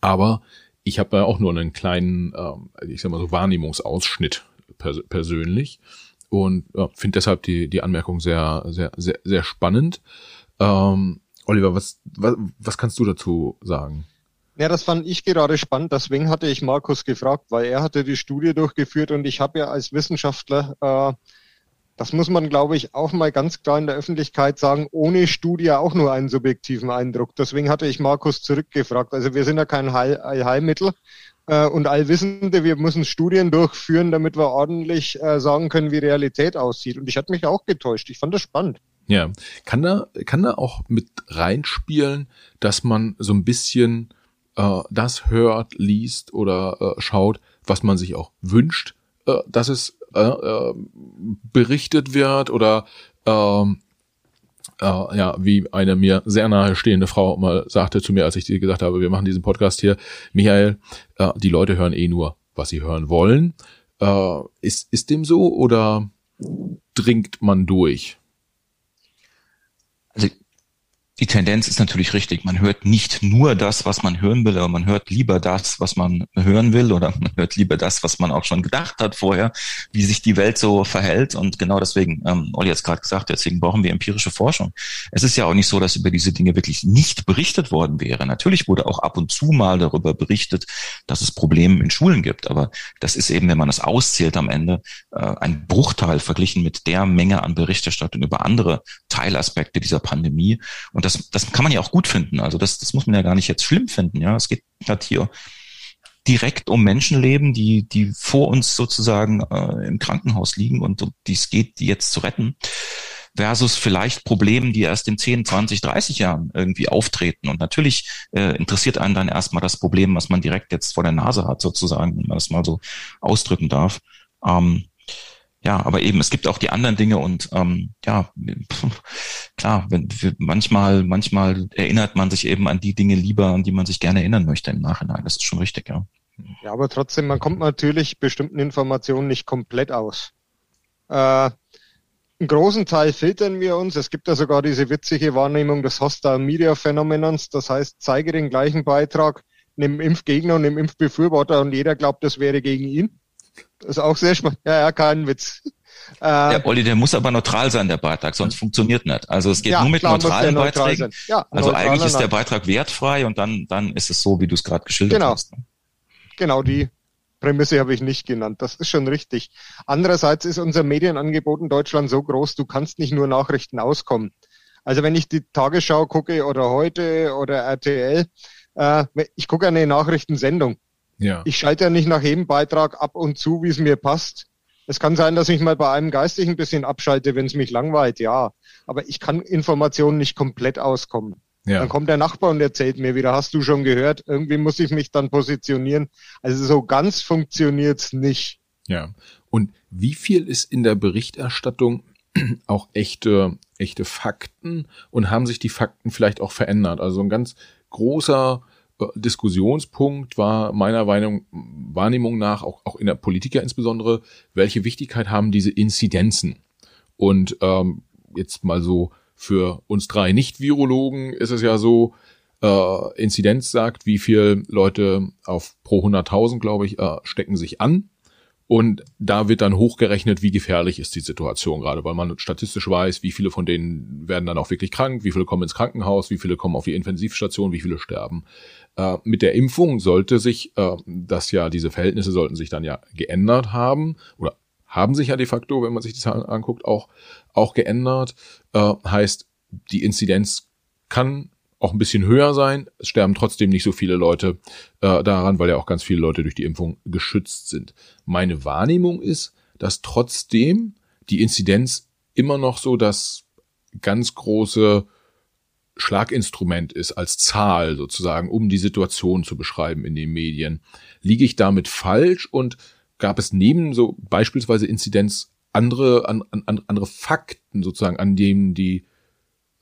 Aber ich habe ja auch nur einen kleinen, äh, ich sag mal so, Wahrnehmungsausschnitt pers persönlich und ja, finde deshalb die, die Anmerkung sehr, sehr, sehr, sehr spannend. Ähm, Oliver, was, was, was kannst du dazu sagen? Ja, das fand ich gerade spannend. Deswegen hatte ich Markus gefragt, weil er hatte die Studie durchgeführt und ich habe ja als Wissenschaftler, äh, das muss man, glaube ich, auch mal ganz klar in der Öffentlichkeit sagen, ohne Studie auch nur einen subjektiven Eindruck. Deswegen hatte ich Markus zurückgefragt. Also wir sind ja kein Heil Heilmittel äh, und Allwissende. Wir müssen Studien durchführen, damit wir ordentlich äh, sagen können, wie Realität aussieht. Und ich hatte mich auch getäuscht. Ich fand das spannend. Ja, kann da, kann da auch mit reinspielen, dass man so ein bisschen äh, das hört, liest oder äh, schaut, was man sich auch wünscht, äh, dass es äh, äh, berichtet wird oder äh, ja, wie eine mir sehr nahe stehende Frau mal sagte zu mir, als ich dir gesagt habe, wir machen diesen Podcast hier, Michael, äh, die Leute hören eh nur, was sie hören wollen. Äh, ist, ist dem so oder dringt man durch? Also die Tendenz ist natürlich richtig. Man hört nicht nur das, was man hören will, aber man hört lieber das, was man hören will oder man hört lieber das, was man auch schon gedacht hat vorher, wie sich die Welt so verhält. Und genau deswegen, ähm, Olli hat es gerade gesagt, deswegen brauchen wir empirische Forschung. Es ist ja auch nicht so, dass über diese Dinge wirklich nicht berichtet worden wäre. Natürlich wurde auch ab und zu mal darüber berichtet, dass es Probleme in Schulen gibt. Aber das ist eben, wenn man es auszählt am Ende, äh, ein Bruchteil verglichen mit der Menge an Berichterstattung über andere Teilaspekte dieser Pandemie. Und das das, das kann man ja auch gut finden. Also das, das muss man ja gar nicht jetzt schlimm finden. Ja, es geht halt hier direkt um Menschenleben, die, die vor uns sozusagen äh, im Krankenhaus liegen und um die es geht, die jetzt zu retten versus vielleicht Problemen, die erst in 10, 20, 30 Jahren irgendwie auftreten. Und natürlich äh, interessiert einen dann erstmal das Problem, was man direkt jetzt vor der Nase hat, sozusagen, wenn man das mal so ausdrücken darf. Ähm, ja, aber eben, es gibt auch die anderen Dinge und ähm, ja, klar, wenn, manchmal, manchmal erinnert man sich eben an die Dinge lieber, an die man sich gerne erinnern möchte im Nachhinein. Das ist schon richtig, ja. Ja, aber trotzdem, man kommt natürlich bestimmten Informationen nicht komplett aus. Äh, einen großen Teil filtern wir uns. Es gibt ja sogar diese witzige Wahrnehmung des Hostile Media Phänomenons. Das heißt, zeige den gleichen Beitrag einem Impfgegner und einem Impfbefürworter und jeder glaubt, das wäre gegen ihn. Das ist auch sehr spannend. Ja, ja, kein Witz. Äh, der Olli, der muss aber neutral sein, der Beitrag, sonst funktioniert nicht. Also es geht ja, nur mit klar, neutralen neutral Beiträgen. Ja, also eigentlich ist der Beitrag wertfrei und dann, dann ist es so, wie du es gerade geschildert genau. hast. Genau, die Prämisse habe ich nicht genannt. Das ist schon richtig. Andererseits ist unser Medienangebot in Deutschland so groß, du kannst nicht nur Nachrichten auskommen. Also wenn ich die Tagesschau gucke oder heute oder RTL, äh, ich gucke eine Nachrichtensendung. Ja. Ich schalte ja nicht nach jedem Beitrag ab und zu, wie es mir passt. Es kann sein, dass ich mal bei einem geistig ein bisschen abschalte, wenn es mich langweilt, ja. Aber ich kann Informationen nicht komplett auskommen. Ja. Dann kommt der Nachbar und erzählt mir wieder, hast du schon gehört, irgendwie muss ich mich dann positionieren. Also so ganz funktioniert's nicht. Ja. Und wie viel ist in der Berichterstattung auch echte, echte Fakten und haben sich die Fakten vielleicht auch verändert? Also ein ganz großer Diskussionspunkt war meiner Wahrnehmung nach, auch, auch in der Politiker insbesondere, welche Wichtigkeit haben diese Inzidenzen? Und ähm, jetzt mal so für uns drei Nicht-Virologen ist es ja so, äh, Inzidenz sagt, wie viel Leute auf pro 100.000, glaube ich, äh, stecken sich an. Und da wird dann hochgerechnet, wie gefährlich ist die Situation gerade, weil man statistisch weiß, wie viele von denen werden dann auch wirklich krank, wie viele kommen ins Krankenhaus, wie viele kommen auf die Intensivstation, wie viele sterben. Äh, mit der Impfung sollte sich äh, das ja, diese Verhältnisse sollten sich dann ja geändert haben oder haben sich ja de facto, wenn man sich die Zahlen anguckt, auch, auch geändert. Äh, heißt, die Inzidenz kann auch ein bisschen höher sein. Es sterben trotzdem nicht so viele Leute äh, daran, weil ja auch ganz viele Leute durch die Impfung geschützt sind. Meine Wahrnehmung ist, dass trotzdem die Inzidenz immer noch so das ganz große Schlaginstrument ist als Zahl sozusagen, um die Situation zu beschreiben in den Medien. Liege ich damit falsch und gab es neben so beispielsweise Inzidenz andere, an, an, andere Fakten sozusagen, an denen die,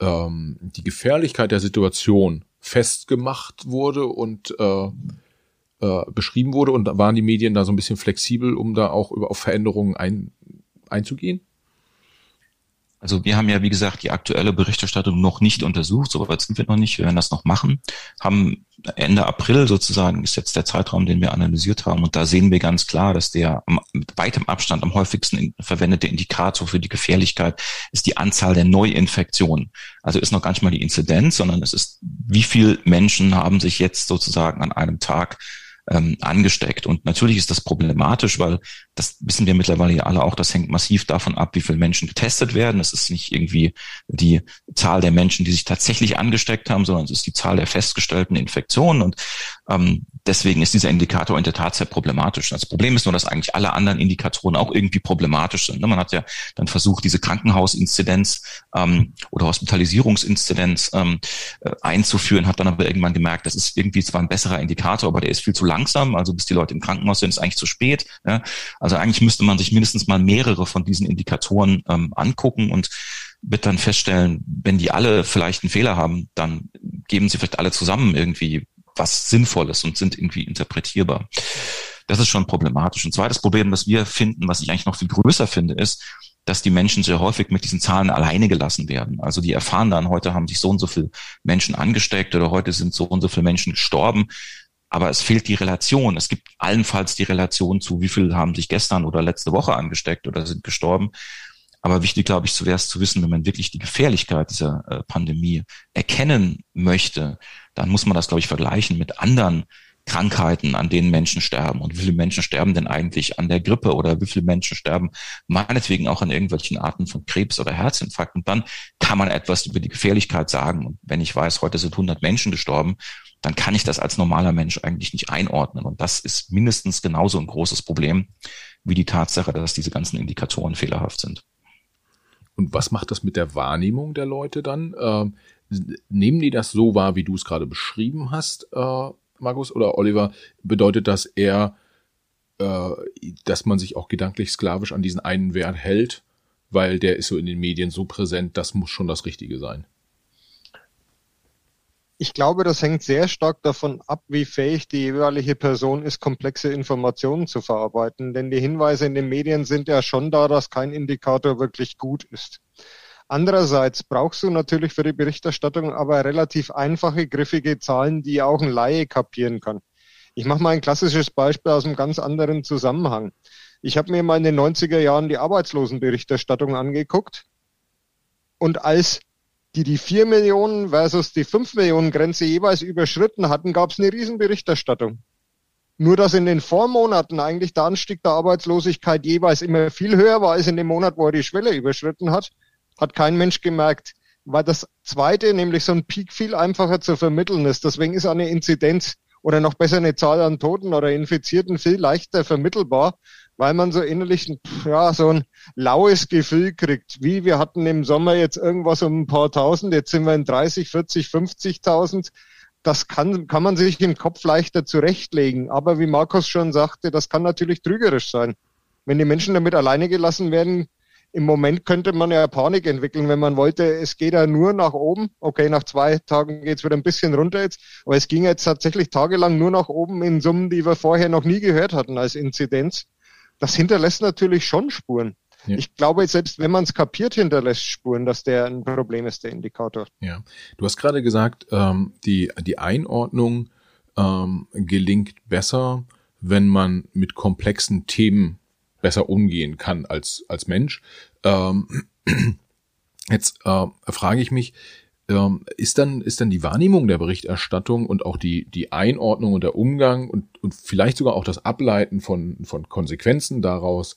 ähm, die Gefährlichkeit der Situation festgemacht wurde und äh, äh, beschrieben wurde und waren die Medien da so ein bisschen flexibel, um da auch über auf Veränderungen ein, einzugehen? Also wir haben ja, wie gesagt, die aktuelle Berichterstattung noch nicht untersucht, so weit sind wir noch nicht, wir werden das noch machen, haben Ende April sozusagen ist jetzt der Zeitraum, den wir analysiert haben. Und da sehen wir ganz klar, dass der mit weitem Abstand am häufigsten verwendete Indikator für die Gefährlichkeit ist die Anzahl der Neuinfektionen. Also ist noch gar nicht mal die Inzidenz, sondern es ist, wie viel Menschen haben sich jetzt sozusagen an einem Tag ähm, angesteckt. Und natürlich ist das problematisch, weil das wissen wir mittlerweile ja alle auch, das hängt massiv davon ab, wie viele Menschen getestet werden. Es ist nicht irgendwie die Zahl der Menschen, die sich tatsächlich angesteckt haben, sondern es ist die Zahl der festgestellten Infektionen. Und ähm, deswegen ist dieser Indikator in der Tat sehr problematisch. Das Problem ist nur, dass eigentlich alle anderen Indikatoren auch irgendwie problematisch sind. Ne? Man hat ja dann versucht, diese Krankenhausinzidenz ähm, oder Hospitalisierungsinzidenz ähm, äh, einzuführen, hat dann aber irgendwann gemerkt, das ist irgendwie zwar ein besserer Indikator, aber der ist viel zu langsam. Also bis die Leute im Krankenhaus sind, ist eigentlich zu spät. Ja? Also eigentlich müsste man sich mindestens mal mehrere von diesen Indikatoren ähm, angucken und wird dann feststellen, wenn die alle vielleicht einen Fehler haben, dann geben sie vielleicht alle zusammen irgendwie was Sinnvolles und sind irgendwie interpretierbar. Das ist schon problematisch. Ein zweites Problem, das wir finden, was ich eigentlich noch viel größer finde, ist, dass die Menschen sehr häufig mit diesen Zahlen alleine gelassen werden. Also die erfahren dann, heute haben sich so und so viele Menschen angesteckt oder heute sind so und so viele Menschen gestorben. Aber es fehlt die Relation. Es gibt allenfalls die Relation zu, wie viele haben sich gestern oder letzte Woche angesteckt oder sind gestorben. Aber wichtig, glaube ich, zuerst zu wissen, wenn man wirklich die Gefährlichkeit dieser äh, Pandemie erkennen möchte, dann muss man das, glaube ich, vergleichen mit anderen Krankheiten, an denen Menschen sterben und wie viele Menschen sterben denn eigentlich an der Grippe oder wie viele Menschen sterben meinetwegen auch an irgendwelchen Arten von Krebs oder Herzinfarkt. Und dann kann man etwas über die Gefährlichkeit sagen. Und wenn ich weiß, heute sind 100 Menschen gestorben, dann kann ich das als normaler Mensch eigentlich nicht einordnen. Und das ist mindestens genauso ein großes Problem wie die Tatsache, dass diese ganzen Indikatoren fehlerhaft sind. Und was macht das mit der Wahrnehmung der Leute dann? Ähm, nehmen die das so wahr, wie du es gerade beschrieben hast, äh, Markus oder Oliver? Bedeutet das eher, äh, dass man sich auch gedanklich sklavisch an diesen einen Wert hält, weil der ist so in den Medien so präsent, das muss schon das Richtige sein? Ich glaube, das hängt sehr stark davon ab, wie fähig die jeweilige Person ist, komplexe Informationen zu verarbeiten. Denn die Hinweise in den Medien sind ja schon da, dass kein Indikator wirklich gut ist. Andererseits brauchst du natürlich für die Berichterstattung aber relativ einfache, griffige Zahlen, die auch ein Laie kapieren kann. Ich mache mal ein klassisches Beispiel aus einem ganz anderen Zusammenhang. Ich habe mir mal in den 90er Jahren die Arbeitslosenberichterstattung angeguckt und als die die 4 Millionen versus die 5 Millionen Grenze jeweils überschritten hatten, gab es eine Riesenberichterstattung. Nur dass in den Vormonaten eigentlich der Anstieg der Arbeitslosigkeit jeweils immer viel höher war als in dem Monat, wo er die Schwelle überschritten hat, hat kein Mensch gemerkt. Weil das zweite, nämlich so ein Peak, viel einfacher zu vermitteln ist. Deswegen ist eine Inzidenz oder noch besser eine Zahl an Toten oder Infizierten viel leichter vermittelbar, weil man so innerlich ja, so ein laues Gefühl kriegt. Wie wir hatten im Sommer jetzt irgendwas um ein paar tausend, jetzt sind wir in 30, 40, 50.000. Das kann, kann man sich im Kopf leichter zurechtlegen. Aber wie Markus schon sagte, das kann natürlich trügerisch sein. Wenn die Menschen damit alleine gelassen werden, im Moment könnte man ja Panik entwickeln, wenn man wollte, es geht ja nur nach oben. Okay, nach zwei Tagen geht's wieder ein bisschen runter jetzt, aber es ging jetzt tatsächlich tagelang nur nach oben in Summen, die wir vorher noch nie gehört hatten als Inzidenz das hinterlässt natürlich schon Spuren. Ja. Ich glaube, selbst wenn man es kapiert, hinterlässt Spuren, dass der ein Problem ist, der Indikator. Ja, du hast gerade gesagt, ähm, die, die Einordnung ähm, gelingt besser, wenn man mit komplexen Themen besser umgehen kann als, als Mensch. Ähm, jetzt äh, frage ich mich, ähm, ist dann, ist dann die Wahrnehmung der Berichterstattung und auch die, die Einordnung und der Umgang und, und vielleicht sogar auch das Ableiten von, von Konsequenzen daraus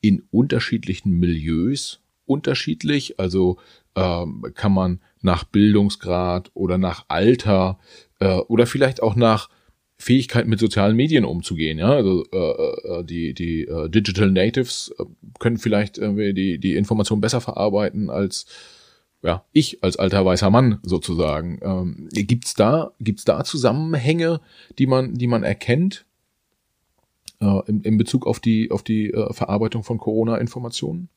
in unterschiedlichen Milieus unterschiedlich? Also ähm, kann man nach Bildungsgrad oder nach Alter äh, oder vielleicht auch nach Fähigkeit mit sozialen Medien umzugehen. Ja, also äh, äh, die die äh, Digital Natives äh, können vielleicht äh, die die Information besser verarbeiten als ja, ich als alter weißer Mann sozusagen. Ähm, gibt's da, gibt's da Zusammenhänge, die man, die man erkennt äh, in, in Bezug auf die, auf die äh, Verarbeitung von Corona-Informationen?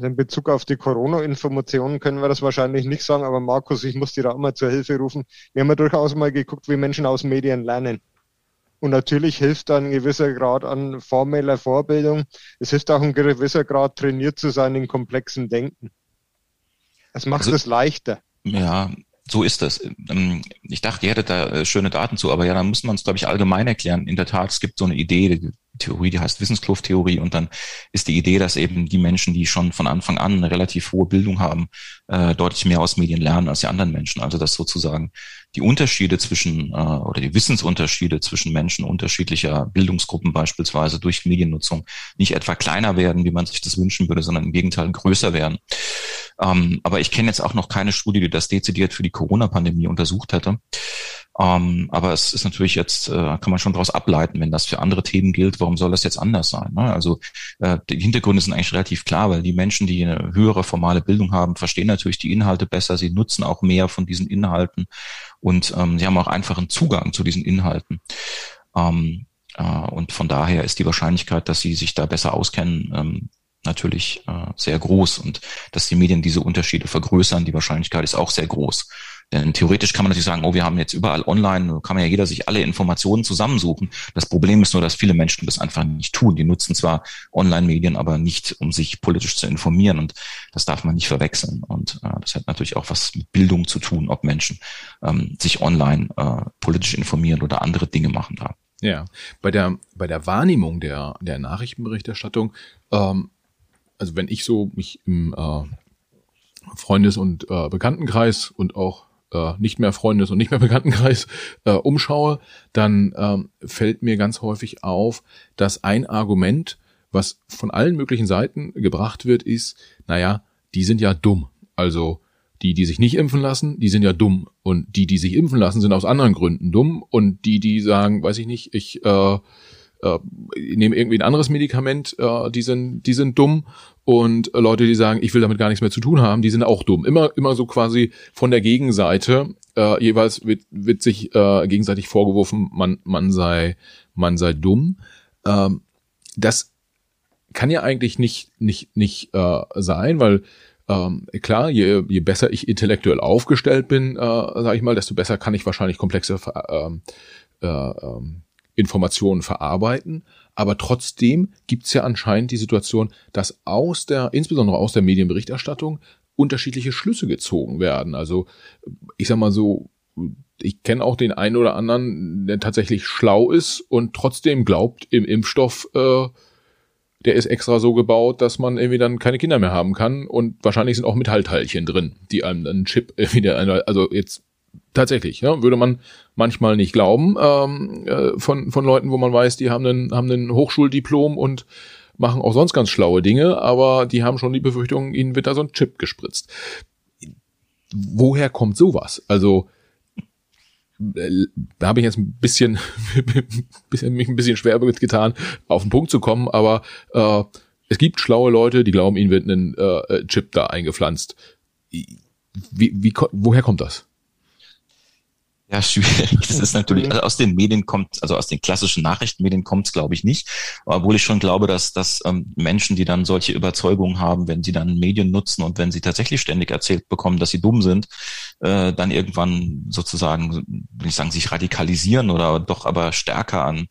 Also in Bezug auf die Corona-Informationen können wir das wahrscheinlich nicht sagen, aber Markus, ich muss dir da auch mal zur Hilfe rufen. Wir haben ja durchaus mal geguckt, wie Menschen aus Medien lernen. Und natürlich hilft da ein gewisser Grad an formeller Vorbildung. Es hilft auch ein gewisser Grad trainiert zu sein in komplexen Denken. Es macht also, es leichter. Ja, so ist es. Ähm, ich dachte, ihr hättet da äh, schöne Daten zu, aber ja, dann muss man es, glaube ich, allgemein erklären. In der Tat, es gibt so eine Idee, Theorie, die heißt Wissenskluft-Theorie und dann ist die Idee, dass eben die Menschen, die schon von Anfang an eine relativ hohe Bildung haben, äh, deutlich mehr aus Medien lernen als die anderen Menschen. Also dass sozusagen die Unterschiede zwischen äh, oder die Wissensunterschiede zwischen Menschen unterschiedlicher Bildungsgruppen beispielsweise durch Mediennutzung nicht etwa kleiner werden, wie man sich das wünschen würde, sondern im Gegenteil größer werden. Ähm, aber ich kenne jetzt auch noch keine Studie, die das dezidiert für die Corona-Pandemie untersucht hätte. Ähm, aber es ist natürlich jetzt, äh, kann man schon daraus ableiten, wenn das für andere Themen gilt, warum soll das jetzt anders sein? Ne? Also äh, die Hintergründe sind eigentlich relativ klar, weil die Menschen, die eine höhere formale Bildung haben, verstehen natürlich die Inhalte besser, sie nutzen auch mehr von diesen Inhalten und ähm, sie haben auch einfachen Zugang zu diesen Inhalten. Ähm, äh, und von daher ist die Wahrscheinlichkeit, dass sie sich da besser auskennen, ähm, natürlich äh, sehr groß und dass die Medien diese Unterschiede vergrößern, die Wahrscheinlichkeit ist auch sehr groß. Denn theoretisch kann man natürlich sagen, oh, wir haben jetzt überall online, kann man ja jeder sich alle Informationen zusammensuchen. Das Problem ist nur, dass viele Menschen das einfach nicht tun. Die nutzen zwar Online-Medien, aber nicht, um sich politisch zu informieren. Und das darf man nicht verwechseln. Und äh, das hat natürlich auch was mit Bildung zu tun, ob Menschen ähm, sich online äh, politisch informieren oder andere Dinge machen da. Ja, bei der, bei der Wahrnehmung der, der Nachrichtenberichterstattung, ähm, also wenn ich so mich im äh, Freundes- und äh, Bekanntenkreis und auch äh, nicht mehr Freundes- und nicht mehr Bekanntenkreis äh, umschaue, dann ähm, fällt mir ganz häufig auf, dass ein Argument, was von allen möglichen Seiten gebracht wird, ist, naja, die sind ja dumm. Also die, die sich nicht impfen lassen, die sind ja dumm. Und die, die sich impfen lassen, sind aus anderen Gründen dumm. Und die, die sagen, weiß ich nicht, ich äh, äh, nehme irgendwie ein anderes Medikament, äh, die sind, die sind dumm. Und äh, Leute, die sagen, ich will damit gar nichts mehr zu tun haben, die sind auch dumm. Immer, immer so quasi von der Gegenseite. Äh, jeweils wird, wird sich äh, gegenseitig vorgeworfen, man, man sei, man sei dumm. Ähm, das kann ja eigentlich nicht, nicht, nicht äh, sein, weil ähm, klar, je, je besser ich intellektuell aufgestellt bin, äh, sage ich mal, desto besser kann ich wahrscheinlich komplexe ähm, äh, äh, Informationen verarbeiten. Aber trotzdem gibt's ja anscheinend die Situation, dass aus der, insbesondere aus der Medienberichterstattung, unterschiedliche Schlüsse gezogen werden. Also ich sag mal so, ich kenne auch den einen oder anderen, der tatsächlich schlau ist und trotzdem glaubt, im Impfstoff äh, der ist extra so gebaut, dass man irgendwie dann keine Kinder mehr haben kann und wahrscheinlich sind auch Metallteilchen drin, die einem dann Chip irgendwie der, also jetzt tatsächlich, ja, würde man manchmal nicht glauben ähm, äh, von von Leuten, wo man weiß, die haben einen haben einen Hochschuldiplom und machen auch sonst ganz schlaue Dinge, aber die haben schon die Befürchtung, ihnen wird da so ein Chip gespritzt. Woher kommt sowas? Also da habe ich jetzt ein bisschen, bisschen mich ein bisschen schwer getan, auf den Punkt zu kommen, aber äh, es gibt schlaue Leute, die glauben, ihnen wird ein äh, Chip da eingepflanzt. Wie, wie, woher kommt das? Ja, schwierig. Das ist natürlich, also aus den Medien kommt, also aus den klassischen Nachrichtenmedien kommt es, glaube ich, nicht. Obwohl ich schon glaube, dass, dass ähm, Menschen, die dann solche Überzeugungen haben, wenn sie dann Medien nutzen und wenn sie tatsächlich ständig erzählt bekommen, dass sie dumm sind, äh, dann irgendwann sozusagen, will ich sagen, sich radikalisieren oder doch aber stärker an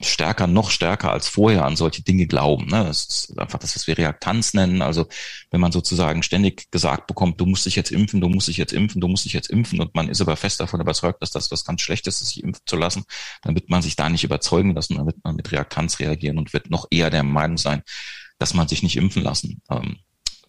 stärker, noch stärker als vorher an solche Dinge glauben. Ne? Das ist einfach das, was wir Reaktanz nennen. Also wenn man sozusagen ständig gesagt bekommt, du musst dich jetzt impfen, du musst dich jetzt impfen, du musst dich jetzt impfen und man ist aber fest davon überzeugt, dass das was ganz Schlechtes ist, sich impfen zu lassen, dann wird man sich da nicht überzeugen lassen, dann wird man mit Reaktanz reagieren und wird noch eher der Meinung sein, dass man sich nicht impfen lassen ähm,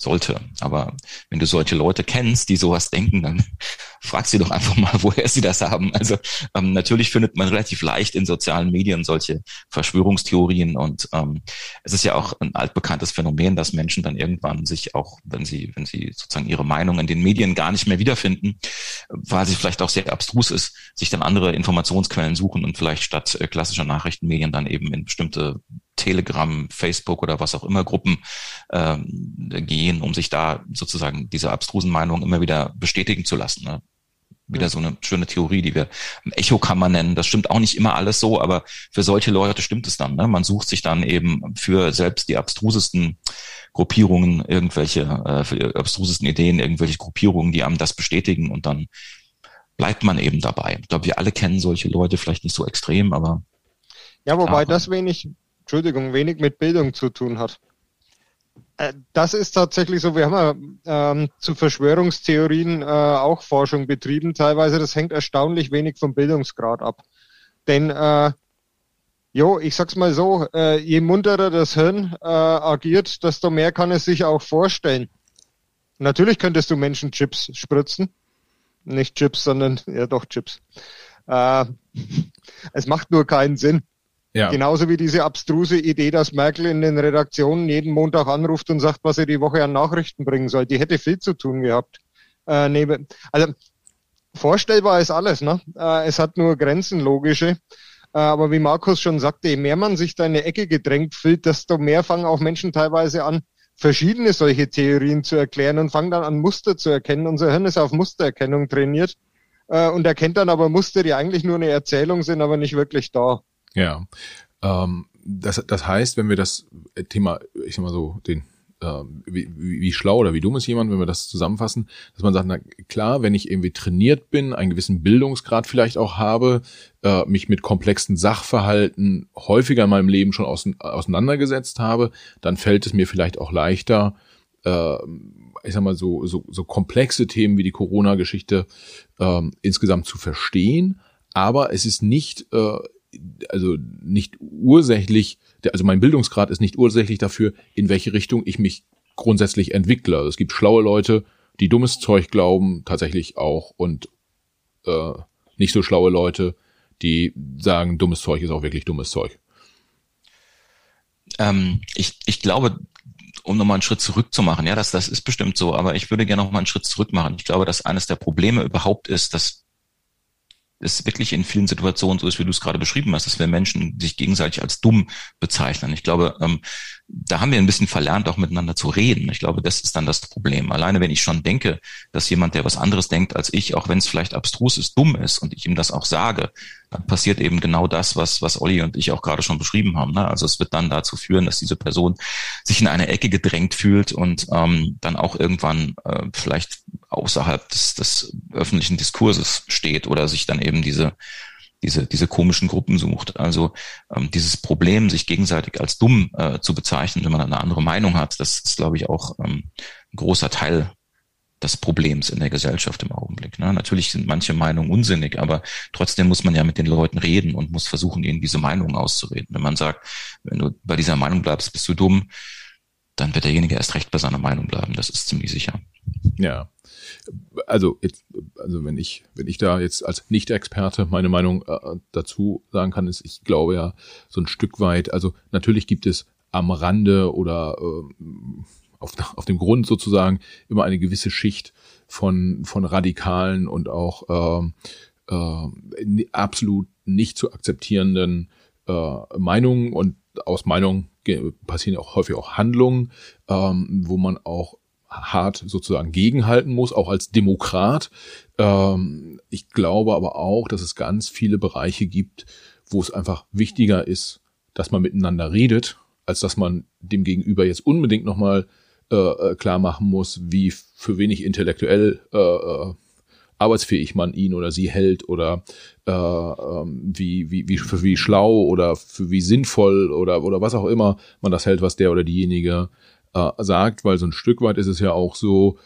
sollte. Aber wenn du solche Leute kennst, die sowas denken, dann frag sie doch einfach mal, woher sie das haben. Also ähm, natürlich findet man relativ leicht in sozialen Medien solche Verschwörungstheorien und ähm, es ist ja auch ein altbekanntes Phänomen, dass Menschen dann irgendwann sich auch, wenn sie, wenn sie sozusagen ihre Meinung in den Medien gar nicht mehr wiederfinden, weil sie vielleicht auch sehr abstrus ist, sich dann andere Informationsquellen suchen und vielleicht statt äh, klassischer Nachrichtenmedien dann eben in bestimmte Telegram, Facebook oder was auch immer Gruppen ähm, gehen, um sich da sozusagen diese abstrusen Meinungen immer wieder bestätigen zu lassen. Ne? Wieder so eine schöne Theorie, die wir Echokammer nennen. Das stimmt auch nicht immer alles so, aber für solche Leute stimmt es dann. Ne? Man sucht sich dann eben für selbst die abstrusesten Gruppierungen irgendwelche, äh, für die abstrusesten Ideen irgendwelche Gruppierungen, die einem das bestätigen und dann bleibt man eben dabei. Ich glaube, wir alle kennen solche Leute, vielleicht nicht so extrem, aber ja, wobei das wenig, Entschuldigung, wenig mit Bildung zu tun hat. Äh, das ist tatsächlich so. Wir haben ja ähm, zu Verschwörungstheorien äh, auch Forschung betrieben. Teilweise, das hängt erstaunlich wenig vom Bildungsgrad ab. Denn, äh, jo, ich sag's mal so, äh, je munterer das Hirn äh, agiert, desto mehr kann es sich auch vorstellen. Natürlich könntest du Menschen Chips spritzen. Nicht Chips, sondern, ja doch, Chips. Äh, es macht nur keinen Sinn. Ja. Genauso wie diese abstruse Idee, dass Merkel in den Redaktionen jeden Montag anruft und sagt, was er die Woche an Nachrichten bringen soll. Die hätte viel zu tun gehabt. Äh, neben, also vorstellbar ist alles, ne? Äh, es hat nur Grenzen, logische. Äh, aber wie Markus schon sagte, je mehr man sich da in eine Ecke gedrängt fühlt, desto mehr fangen auch Menschen teilweise an, verschiedene solche Theorien zu erklären und fangen dann an, Muster zu erkennen. Unser Hirn ist auf Mustererkennung trainiert äh, und erkennt dann aber Muster, die eigentlich nur eine Erzählung sind, aber nicht wirklich da. Ja. Ähm, das, das heißt, wenn wir das Thema, ich sag mal so, den äh, wie, wie schlau oder wie dumm ist jemand, wenn wir das zusammenfassen, dass man sagt, na klar, wenn ich irgendwie trainiert bin, einen gewissen Bildungsgrad vielleicht auch habe, äh, mich mit komplexen Sachverhalten häufiger in meinem Leben schon aus, auseinandergesetzt habe, dann fällt es mir vielleicht auch leichter, äh, ich sag mal so, so, so komplexe Themen wie die Corona-Geschichte äh, insgesamt zu verstehen. Aber es ist nicht äh, also nicht ursächlich, also mein Bildungsgrad ist nicht ursächlich dafür, in welche Richtung ich mich grundsätzlich entwickle. Also es gibt schlaue Leute die dummes Zeug glauben, tatsächlich auch und äh, nicht so schlaue Leute, die sagen, dummes Zeug ist auch wirklich dummes Zeug. Ähm, ich, ich glaube, um nochmal einen Schritt zurück zu machen, ja, das, das ist bestimmt so, aber ich würde gerne nochmal einen Schritt zurück machen. Ich glaube, dass eines der Probleme überhaupt ist, dass es wirklich in vielen Situationen so ist, wie du es gerade beschrieben hast, dass wir Menschen sich gegenseitig als dumm bezeichnen. Ich glaube, ähm, da haben wir ein bisschen verlernt, auch miteinander zu reden. Ich glaube, das ist dann das Problem. Alleine wenn ich schon denke, dass jemand, der was anderes denkt als ich, auch wenn es vielleicht abstrus ist, dumm ist und ich ihm das auch sage, dann passiert eben genau das, was, was Olli und ich auch gerade schon beschrieben haben. Ne? Also es wird dann dazu führen, dass diese Person sich in eine Ecke gedrängt fühlt und ähm, dann auch irgendwann äh, vielleicht außerhalb des, des öffentlichen Diskurses steht oder sich dann eben diese diese, diese komischen Gruppen sucht. Also ähm, dieses Problem, sich gegenseitig als dumm äh, zu bezeichnen, wenn man eine andere Meinung hat, das ist, glaube ich, auch ähm, ein großer Teil des Problems in der Gesellschaft im Augenblick. Ne? Natürlich sind manche Meinungen unsinnig, aber trotzdem muss man ja mit den Leuten reden und muss versuchen, ihnen diese Meinungen auszureden. Wenn man sagt, wenn du bei dieser Meinung bleibst, bist du dumm, dann wird derjenige erst recht bei seiner Meinung bleiben. Das ist ziemlich sicher. Ja. Also, also wenn ich, wenn ich da jetzt als Nicht-Experte meine Meinung äh, dazu sagen kann, ist, ich glaube ja so ein Stück weit, also natürlich gibt es am Rande oder äh, auf, auf dem Grund sozusagen immer eine gewisse Schicht von, von radikalen und auch äh, äh, absolut nicht zu akzeptierenden äh, Meinungen. Und aus Meinungen passieren auch häufig auch Handlungen, ähm, wo man auch hart sozusagen gegenhalten muss, auch als Demokrat. Ähm, ich glaube aber auch, dass es ganz viele Bereiche gibt, wo es einfach wichtiger ist, dass man miteinander redet, als dass man dem Gegenüber jetzt unbedingt nochmal äh, äh, klar machen muss, wie für wenig intellektuell äh, äh, arbeitsfähig man ihn oder sie hält oder äh, ähm, wie, wie, wie, für wie schlau oder für wie sinnvoll oder, oder was auch immer man das hält, was der oder diejenige äh, sagt, weil so ein Stück weit ist es ja auch so,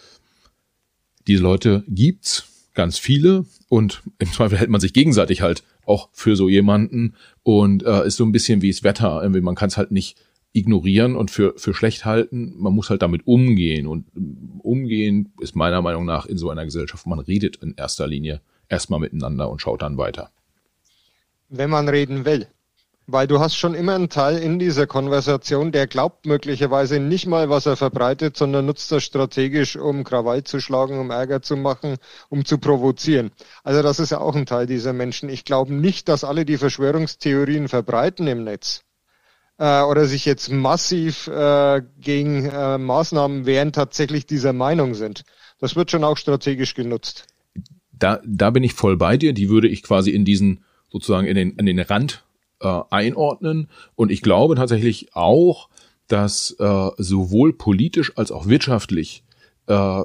diese Leute gibt's, ganz viele und im Zweifel hält man sich gegenseitig halt auch für so jemanden und äh, ist so ein bisschen wie das Wetter, irgendwie man kann es halt nicht ignorieren und für, für schlecht halten. Man muss halt damit umgehen. Und umgehen ist meiner Meinung nach in so einer Gesellschaft, man redet in erster Linie erstmal miteinander und schaut dann weiter. Wenn man reden will. Weil du hast schon immer einen Teil in dieser Konversation, der glaubt möglicherweise nicht mal, was er verbreitet, sondern nutzt das strategisch, um Krawall zu schlagen, um Ärger zu machen, um zu provozieren. Also das ist ja auch ein Teil dieser Menschen. Ich glaube nicht, dass alle die Verschwörungstheorien verbreiten im Netz äh, oder sich jetzt massiv äh, gegen äh, Maßnahmen wehren, tatsächlich dieser Meinung sind. Das wird schon auch strategisch genutzt. Da, da bin ich voll bei dir. Die würde ich quasi in diesen sozusagen in den, in den Rand äh, einordnen. Und ich glaube tatsächlich auch, dass äh, sowohl politisch als auch wirtschaftlich äh,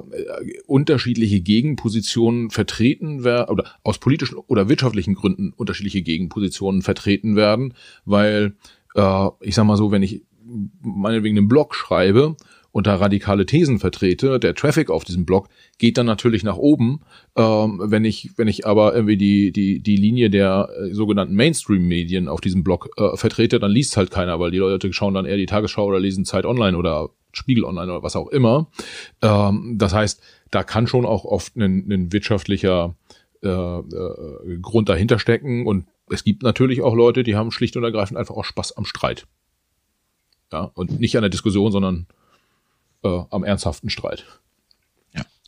unterschiedliche Gegenpositionen vertreten werden oder aus politischen oder wirtschaftlichen Gründen unterschiedliche Gegenpositionen vertreten werden, weil äh, ich sag mal so, wenn ich meinetwegen einen Blog schreibe und da radikale Thesen vertrete, der Traffic auf diesem Blog geht dann natürlich nach oben. Ähm, wenn ich, wenn ich aber irgendwie die, die, die Linie der äh, sogenannten Mainstream-Medien auf diesem Blog äh, vertrete, dann liest halt keiner, weil die Leute schauen dann eher die Tagesschau oder lesen Zeit online oder Spiegel online oder was auch immer. Ähm, das heißt, da kann schon auch oft ein, ein wirtschaftlicher äh, äh, Grund dahinter stecken und es gibt natürlich auch Leute, die haben schlicht und ergreifend einfach auch Spaß am Streit. Ja, und nicht an der Diskussion, sondern äh, am ernsthaften Streit.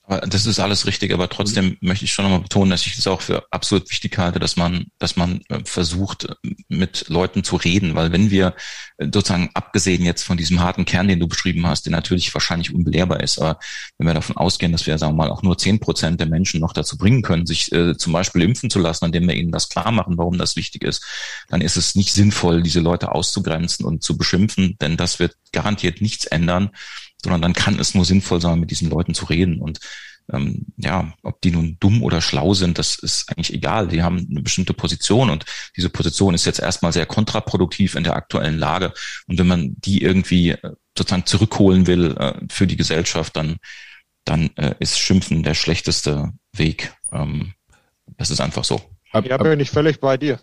Das ist alles richtig, aber trotzdem möchte ich schon nochmal betonen, dass ich es auch für absolut wichtig halte, dass man, dass man äh, versucht, mit Leuten zu reden, weil wenn wir äh, sozusagen abgesehen jetzt von diesem harten Kern, den du beschrieben hast, der natürlich wahrscheinlich unbelehrbar ist, aber wenn wir davon ausgehen, dass wir, sagen wir mal, auch nur zehn Prozent der Menschen noch dazu bringen können, sich äh, zum Beispiel impfen zu lassen, indem wir ihnen das klar machen, warum das wichtig ist, dann ist es nicht sinnvoll, diese Leute auszugrenzen und zu beschimpfen, denn das wird garantiert nichts ändern sondern dann kann es nur sinnvoll sein, mit diesen Leuten zu reden. Und ähm, ja, ob die nun dumm oder schlau sind, das ist eigentlich egal. Die haben eine bestimmte Position und diese Position ist jetzt erstmal sehr kontraproduktiv in der aktuellen Lage. Und wenn man die irgendwie äh, sozusagen zurückholen will äh, für die Gesellschaft, dann, dann äh, ist Schimpfen der schlechteste Weg. Ähm, das ist einfach so. Ja, bin ich völlig bei dir.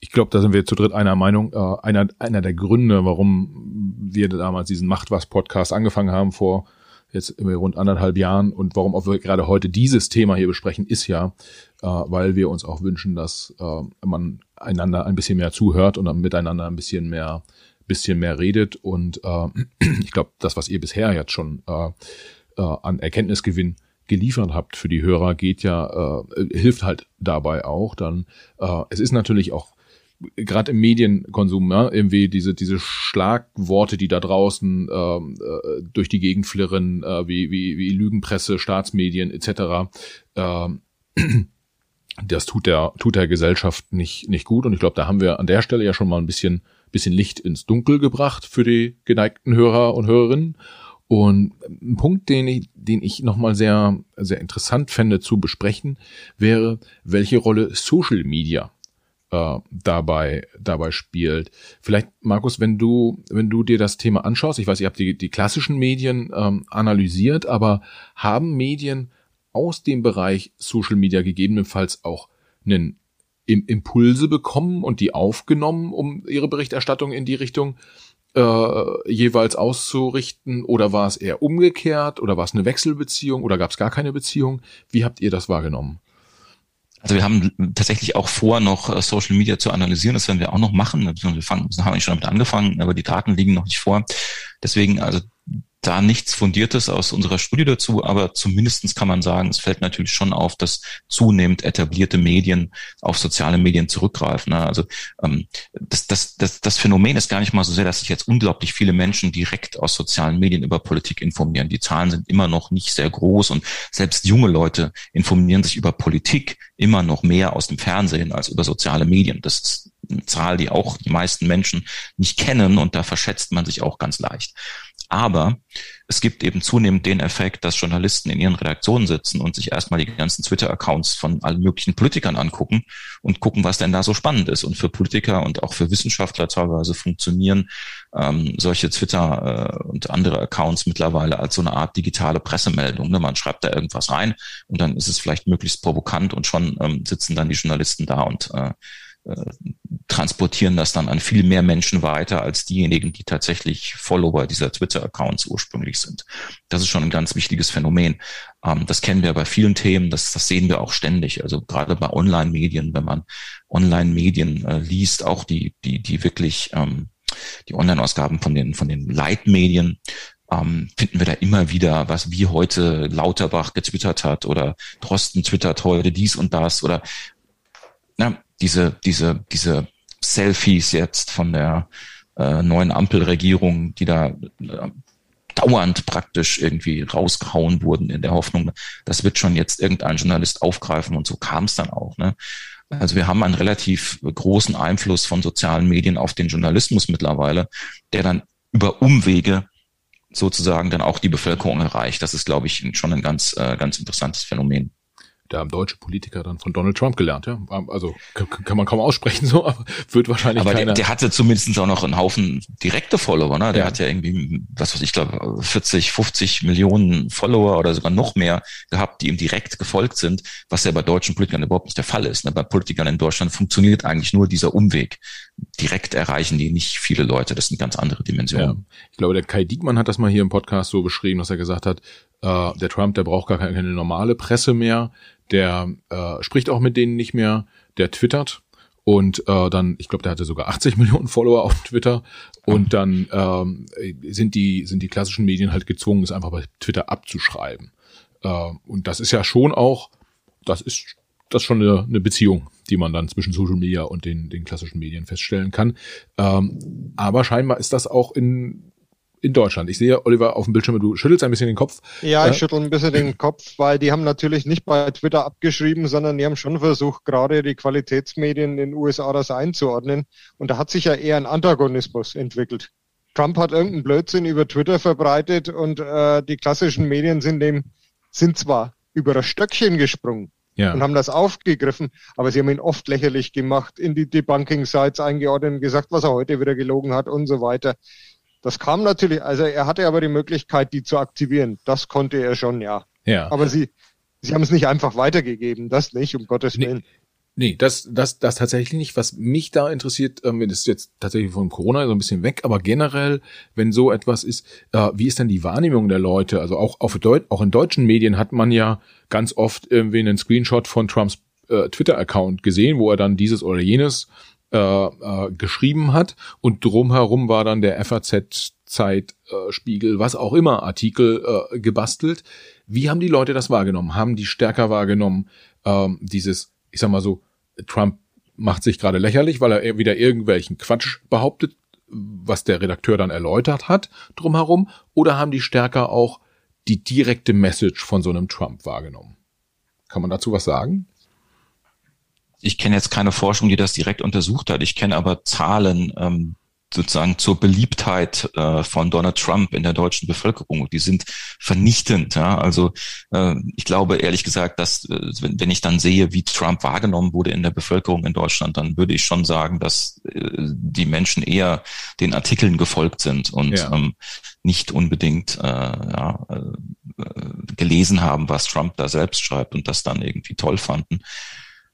Ich glaube, da sind wir zu dritt einer Meinung. Äh, einer, einer der Gründe, warum wir damals diesen Macht was Podcast angefangen haben vor jetzt rund anderthalb Jahren. Und warum auch wir gerade heute dieses Thema hier besprechen, ist ja, äh, weil wir uns auch wünschen, dass äh, man einander ein bisschen mehr zuhört und dann miteinander ein bisschen mehr, bisschen mehr redet. Und äh, ich glaube, das, was ihr bisher jetzt schon äh, äh, an Erkenntnisgewinn geliefert habt für die Hörer, geht ja, äh, hilft halt dabei auch. Dann äh, es ist natürlich auch gerade im Medienkonsum, ja, irgendwie diese, diese Schlagworte, die da draußen ähm, äh, durch die Gegend flirren, äh, wie, wie, wie Lügenpresse, Staatsmedien etc., äh, das tut der, tut der Gesellschaft nicht, nicht gut. Und ich glaube, da haben wir an der Stelle ja schon mal ein bisschen, bisschen Licht ins Dunkel gebracht für die geneigten Hörer und Hörerinnen. Und ein Punkt, den ich, den ich nochmal sehr, sehr interessant fände zu besprechen, wäre, welche Rolle Social Media äh, dabei, dabei spielt. Vielleicht, Markus, wenn du, wenn du dir das Thema anschaust, ich weiß, ihr habt die, die klassischen Medien ähm, analysiert, aber haben Medien aus dem Bereich Social Media gegebenenfalls auch einen Impulse bekommen und die aufgenommen, um ihre Berichterstattung in die Richtung äh, jeweils auszurichten? Oder war es eher umgekehrt? Oder war es eine Wechselbeziehung? Oder gab es gar keine Beziehung? Wie habt ihr das wahrgenommen? Also wir haben tatsächlich auch vor, noch äh, Social Media zu analysieren. Das werden wir auch noch machen. Wir fangen, haben schon damit angefangen, aber die Daten liegen noch nicht vor. Deswegen, also da nichts Fundiertes aus unserer Studie dazu, aber zumindestens kann man sagen, es fällt natürlich schon auf, dass zunehmend etablierte Medien auf soziale Medien zurückgreifen. Ne? Also ähm, das, das, das, das Phänomen ist gar nicht mal so sehr, dass sich jetzt unglaublich viele Menschen direkt aus sozialen Medien über Politik informieren. Die Zahlen sind immer noch nicht sehr groß und selbst junge Leute informieren sich über Politik immer noch mehr aus dem Fernsehen als über soziale Medien. Das ist eine Zahl, die auch die meisten Menschen nicht kennen und da verschätzt man sich auch ganz leicht. Aber es gibt eben zunehmend den Effekt, dass Journalisten in ihren Redaktionen sitzen und sich erstmal die ganzen Twitter-Accounts von allen möglichen Politikern angucken und gucken, was denn da so spannend ist. Und für Politiker und auch für Wissenschaftler teilweise funktionieren ähm, solche Twitter äh, und andere Accounts mittlerweile als so eine Art digitale Pressemeldung. Ne? Man schreibt da irgendwas rein und dann ist es vielleicht möglichst provokant und schon ähm, sitzen dann die Journalisten da und äh, transportieren das dann an viel mehr Menschen weiter als diejenigen, die tatsächlich Follower dieser Twitter-Accounts ursprünglich sind. Das ist schon ein ganz wichtiges Phänomen. Ähm, das kennen wir bei vielen Themen, das, das sehen wir auch ständig. Also gerade bei Online-Medien, wenn man Online-Medien äh, liest, auch die, die, die wirklich ähm, die Online-Ausgaben von den, von den Leitmedien, ähm, finden wir da immer wieder, was wie heute Lauterbach getwittert hat oder Drosten twittert heute dies und das oder na, diese, diese, diese Selfies jetzt von der äh, neuen Ampelregierung, die da äh, dauernd praktisch irgendwie rausgehauen wurden in der Hoffnung, das wird schon jetzt irgendein Journalist aufgreifen und so kam es dann auch. Ne? Also wir haben einen relativ großen Einfluss von sozialen Medien auf den Journalismus mittlerweile, der dann über Umwege sozusagen dann auch die Bevölkerung erreicht. Das ist, glaube ich, schon ein ganz, äh, ganz interessantes Phänomen da haben deutsche Politiker dann von Donald Trump gelernt, ja. Also kann man kaum aussprechen so, aber wird wahrscheinlich Aber keiner. Der, der hatte zumindest auch noch einen Haufen direkte Follower, ne? Der ja. hat ja irgendwie, was weiß ich, glaube 40, 50 Millionen Follower oder sogar noch mehr gehabt, die ihm direkt gefolgt sind, was ja bei deutschen Politikern überhaupt nicht der Fall ist. Ne? Bei Politikern in Deutschland funktioniert eigentlich nur dieser Umweg. Direkt erreichen die nicht viele Leute. Das sind ganz andere Dimensionen. Ja. Ich glaube, der Kai Diekmann hat das mal hier im Podcast so beschrieben, dass er gesagt hat, äh, der Trump, der braucht gar keine, keine normale Presse mehr der äh, spricht auch mit denen nicht mehr, der twittert und äh, dann, ich glaube, der hatte sogar 80 Millionen Follower auf Twitter und dann ähm, sind die sind die klassischen Medien halt gezwungen, es einfach bei Twitter abzuschreiben. Äh, und das ist ja schon auch, das ist das ist schon eine, eine Beziehung, die man dann zwischen Social Media und den, den klassischen Medien feststellen kann. Ähm, aber scheinbar ist das auch in in Deutschland. Ich sehe, Oliver, auf dem Bildschirm, du schüttelst ein bisschen den Kopf. Ja, ich äh, schüttel ein bisschen den Kopf, weil die haben natürlich nicht bei Twitter abgeschrieben, sondern die haben schon versucht, gerade die Qualitätsmedien in den USA das einzuordnen. Und da hat sich ja eher ein Antagonismus entwickelt. Trump hat irgendeinen Blödsinn über Twitter verbreitet und äh, die klassischen Medien sind dem, sind zwar über das Stöckchen gesprungen, ja. und haben das aufgegriffen, aber sie haben ihn oft lächerlich gemacht, in die Debunking-Sites eingeordnet und gesagt, was er heute wieder gelogen hat und so weiter. Das kam natürlich, also er hatte aber die Möglichkeit, die zu aktivieren. Das konnte er schon, ja. Ja. Aber sie, sie haben es nicht einfach weitergegeben, das nicht, um Gottes Willen. Nee, das, das, das tatsächlich nicht. Was mich da interessiert, ähm, das ist jetzt tatsächlich von Corona so ein bisschen weg, aber generell, wenn so etwas ist, äh, wie ist denn die Wahrnehmung der Leute? Also auch, auf Deut auch in deutschen Medien hat man ja ganz oft irgendwie einen Screenshot von Trumps äh, Twitter-Account gesehen, wo er dann dieses oder jenes äh, äh, geschrieben hat und drumherum war dann der FAZ Zeit, äh, Spiegel, was auch immer, Artikel äh, gebastelt. Wie haben die Leute das wahrgenommen? Haben die stärker wahrgenommen, ähm, dieses, ich sag mal so, Trump macht sich gerade lächerlich, weil er wieder irgendwelchen Quatsch behauptet, was der Redakteur dann erläutert hat drumherum, oder haben die stärker auch die direkte Message von so einem Trump wahrgenommen? Kann man dazu was sagen? Ich kenne jetzt keine Forschung, die das direkt untersucht hat. Ich kenne aber Zahlen, ähm, sozusagen zur Beliebtheit äh, von Donald Trump in der deutschen Bevölkerung. Die sind vernichtend. Ja? Also äh, ich glaube ehrlich gesagt, dass äh, wenn, wenn ich dann sehe, wie Trump wahrgenommen wurde in der Bevölkerung in Deutschland, dann würde ich schon sagen, dass äh, die Menschen eher den Artikeln gefolgt sind und ja. ähm, nicht unbedingt äh, ja, äh, gelesen haben, was Trump da selbst schreibt und das dann irgendwie toll fanden.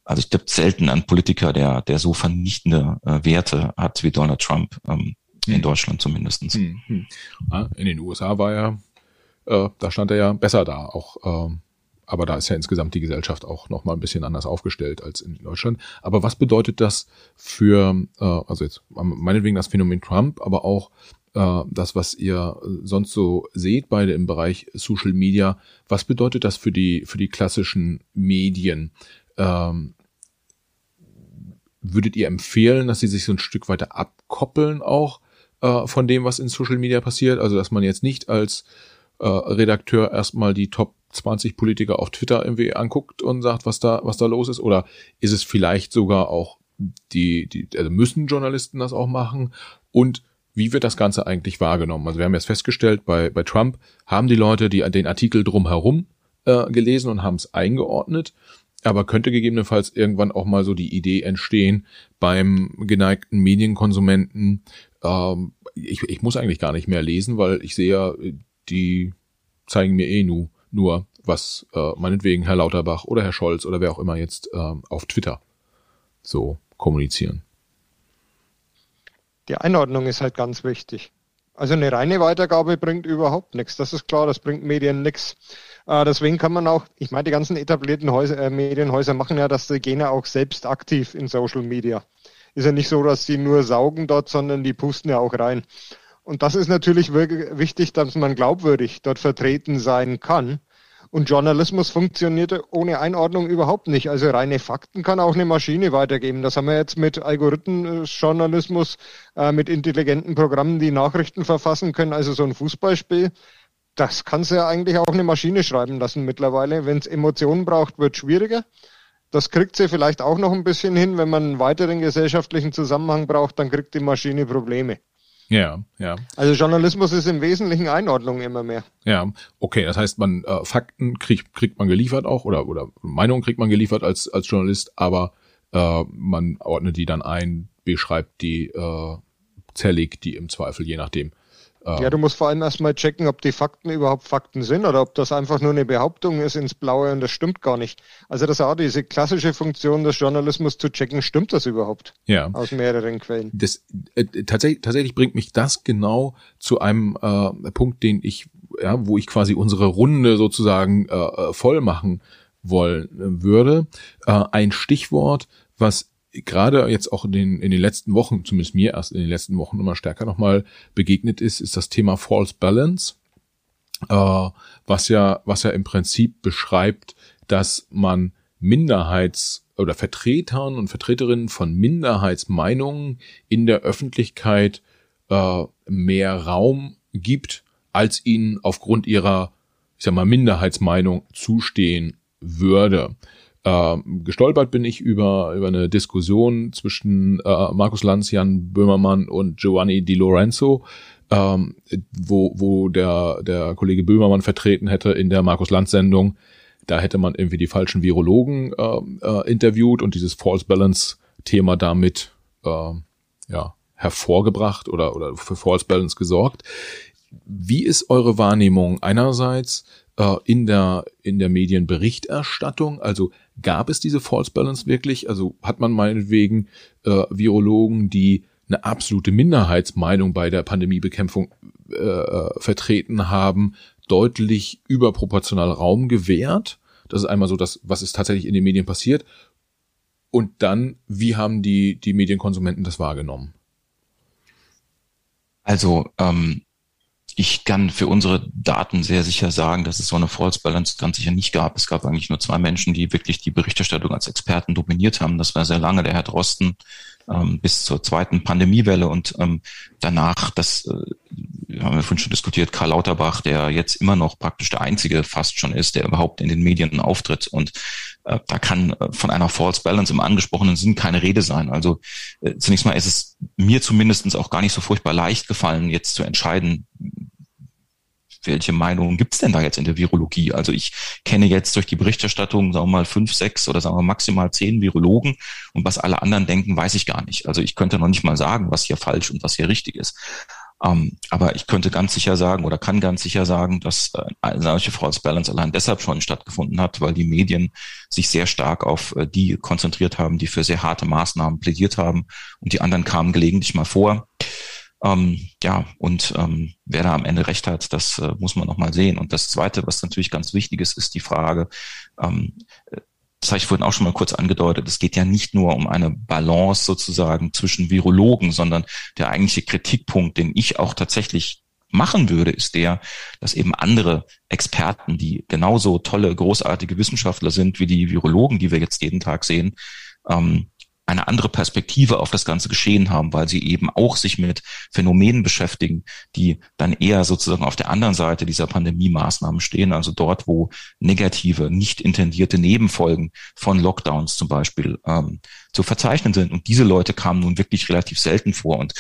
Also ich glaube selten einen Politiker, der, der so vernichtende äh, Werte hat wie Donald Trump, ähm, hm. in Deutschland zumindest. Hm, hm. Ah, in den USA war er, äh, da stand er ja besser da, auch ähm, aber da ist ja insgesamt die Gesellschaft auch noch mal ein bisschen anders aufgestellt als in Deutschland. Aber was bedeutet das für, äh, also jetzt meinetwegen das Phänomen Trump, aber auch äh, das, was ihr sonst so seht, beide im Bereich Social Media, was bedeutet das für die für die klassischen Medien? Ähm, würdet ihr empfehlen, dass sie sich so ein Stück weiter abkoppeln auch äh, von dem, was in Social Media passiert? Also, dass man jetzt nicht als äh, Redakteur erstmal die Top 20 Politiker auf Twitter irgendwie anguckt und sagt, was da, was da los ist? Oder ist es vielleicht sogar auch die, die, also müssen Journalisten das auch machen? Und wie wird das Ganze eigentlich wahrgenommen? Also wir haben jetzt festgestellt, bei, bei Trump haben die Leute die, den Artikel drumherum äh, gelesen und haben es eingeordnet. Aber könnte gegebenenfalls irgendwann auch mal so die Idee entstehen beim geneigten Medienkonsumenten, ähm, ich, ich muss eigentlich gar nicht mehr lesen, weil ich sehe ja, die zeigen mir eh nur, nur was äh, meinetwegen Herr Lauterbach oder Herr Scholz oder wer auch immer jetzt äh, auf Twitter so kommunizieren. Die Einordnung ist halt ganz wichtig. Also eine reine Weitergabe bringt überhaupt nichts. Das ist klar, das bringt Medien nichts. Äh, deswegen kann man auch, ich meine, die ganzen etablierten Häuser, äh, Medienhäuser machen ja, dass die gehen ja auch selbst aktiv in Social Media. Ist ja nicht so, dass sie nur saugen dort, sondern die pusten ja auch rein. Und das ist natürlich wirklich wichtig, dass man glaubwürdig dort vertreten sein kann. Und Journalismus funktioniert ohne Einordnung überhaupt nicht. Also reine Fakten kann auch eine Maschine weitergeben. Das haben wir jetzt mit Algorithmenjournalismus, äh, mit intelligenten Programmen, die Nachrichten verfassen können. Also so ein Fußballspiel das kannst du ja eigentlich auch eine Maschine schreiben lassen mittlerweile. Wenn es Emotionen braucht, wird schwieriger. Das kriegt sie vielleicht auch noch ein bisschen hin. Wenn man einen weiteren gesellschaftlichen Zusammenhang braucht, dann kriegt die Maschine Probleme. Ja, ja. Also Journalismus ist im Wesentlichen Einordnung immer mehr. Ja, okay. Das heißt, man äh, Fakten kriegt kriegt man geliefert auch oder oder Meinungen kriegt man geliefert als als Journalist, aber äh, man ordnet die dann ein, beschreibt die, äh, zerlegt die im Zweifel je nachdem ja, du musst vor allem erstmal checken, ob die Fakten überhaupt Fakten sind oder ob das einfach nur eine Behauptung ist ins Blaue und das stimmt gar nicht. Also das ist auch diese klassische Funktion des Journalismus zu checken, stimmt das überhaupt? Ja. Aus mehreren Quellen. Das, äh, tatsächlich, tatsächlich bringt mich das genau zu einem äh, Punkt, den ich, ja, wo ich quasi unsere Runde sozusagen äh, äh voll machen wollen würde. Äh, ein Stichwort, was gerade jetzt auch in den, in den letzten Wochen, zumindest mir erst in den letzten Wochen immer stärker nochmal begegnet ist, ist das Thema False Balance, äh, was ja, was ja im Prinzip beschreibt, dass man Minderheits- oder Vertretern und Vertreterinnen von Minderheitsmeinungen in der Öffentlichkeit äh, mehr Raum gibt, als ihnen aufgrund ihrer, ich sag mal, Minderheitsmeinung zustehen würde. Äh, gestolpert bin ich über, über eine Diskussion zwischen äh, Markus Lanz, Jan Böhmermann und Giovanni Di Lorenzo, ähm, wo, wo der, der Kollege Böhmermann vertreten hätte in der Markus Lanz Sendung. Da hätte man irgendwie die falschen Virologen äh, äh, interviewt und dieses False Balance Thema damit äh, ja, hervorgebracht oder, oder für False Balance gesorgt. Wie ist eure Wahrnehmung einerseits äh, in der in der Medienberichterstattung? Also gab es diese False Balance wirklich? Also hat man meinetwegen äh, Virologen, die eine absolute Minderheitsmeinung bei der Pandemiebekämpfung äh, äh, vertreten haben, deutlich überproportional Raum gewährt. Das ist einmal so das, was ist tatsächlich in den Medien passiert. Und dann, wie haben die, die Medienkonsumenten das wahrgenommen? Also ähm, ich kann für unsere Daten sehr sicher sagen, dass es so eine False Balance ganz sicher nicht gab. Es gab eigentlich nur zwei Menschen, die wirklich die Berichterstattung als Experten dominiert haben. Das war sehr lange der Herr Drosten ähm, bis zur zweiten Pandemiewelle und ähm, danach, das äh, haben wir vorhin schon diskutiert, Karl Lauterbach, der jetzt immer noch praktisch der einzige fast schon ist, der überhaupt in den Medien auftritt und äh, da kann äh, von einer False Balance im angesprochenen Sinn keine Rede sein. Also äh, zunächst mal ist es mir zumindestens auch gar nicht so furchtbar leicht gefallen, jetzt zu entscheiden, welche Meinungen gibt's denn da jetzt in der Virologie? Also ich kenne jetzt durch die Berichterstattung, sagen wir mal, fünf, sechs oder sagen wir maximal zehn Virologen und was alle anderen denken, weiß ich gar nicht. Also ich könnte noch nicht mal sagen, was hier falsch und was hier richtig ist. Ähm, aber ich könnte ganz sicher sagen oder kann ganz sicher sagen, dass äh, eine solche False Balance allein deshalb schon stattgefunden hat, weil die Medien sich sehr stark auf äh, die konzentriert haben, die für sehr harte Maßnahmen plädiert haben und die anderen kamen gelegentlich mal vor. Ähm, ja, und ähm, wer da am Ende recht hat, das äh, muss man nochmal sehen. Und das Zweite, was natürlich ganz wichtig ist, ist die Frage, ähm, das habe ich vorhin auch schon mal kurz angedeutet, es geht ja nicht nur um eine Balance sozusagen zwischen Virologen, sondern der eigentliche Kritikpunkt, den ich auch tatsächlich machen würde, ist der, dass eben andere Experten, die genauso tolle, großartige Wissenschaftler sind wie die Virologen, die wir jetzt jeden Tag sehen, ähm, eine andere Perspektive auf das ganze Geschehen haben, weil sie eben auch sich mit Phänomenen beschäftigen, die dann eher sozusagen auf der anderen Seite dieser Pandemie-Maßnahmen stehen, also dort, wo negative, nicht intendierte Nebenfolgen von Lockdowns zum Beispiel ähm, zu verzeichnen sind. Und diese Leute kamen nun wirklich relativ selten vor. Und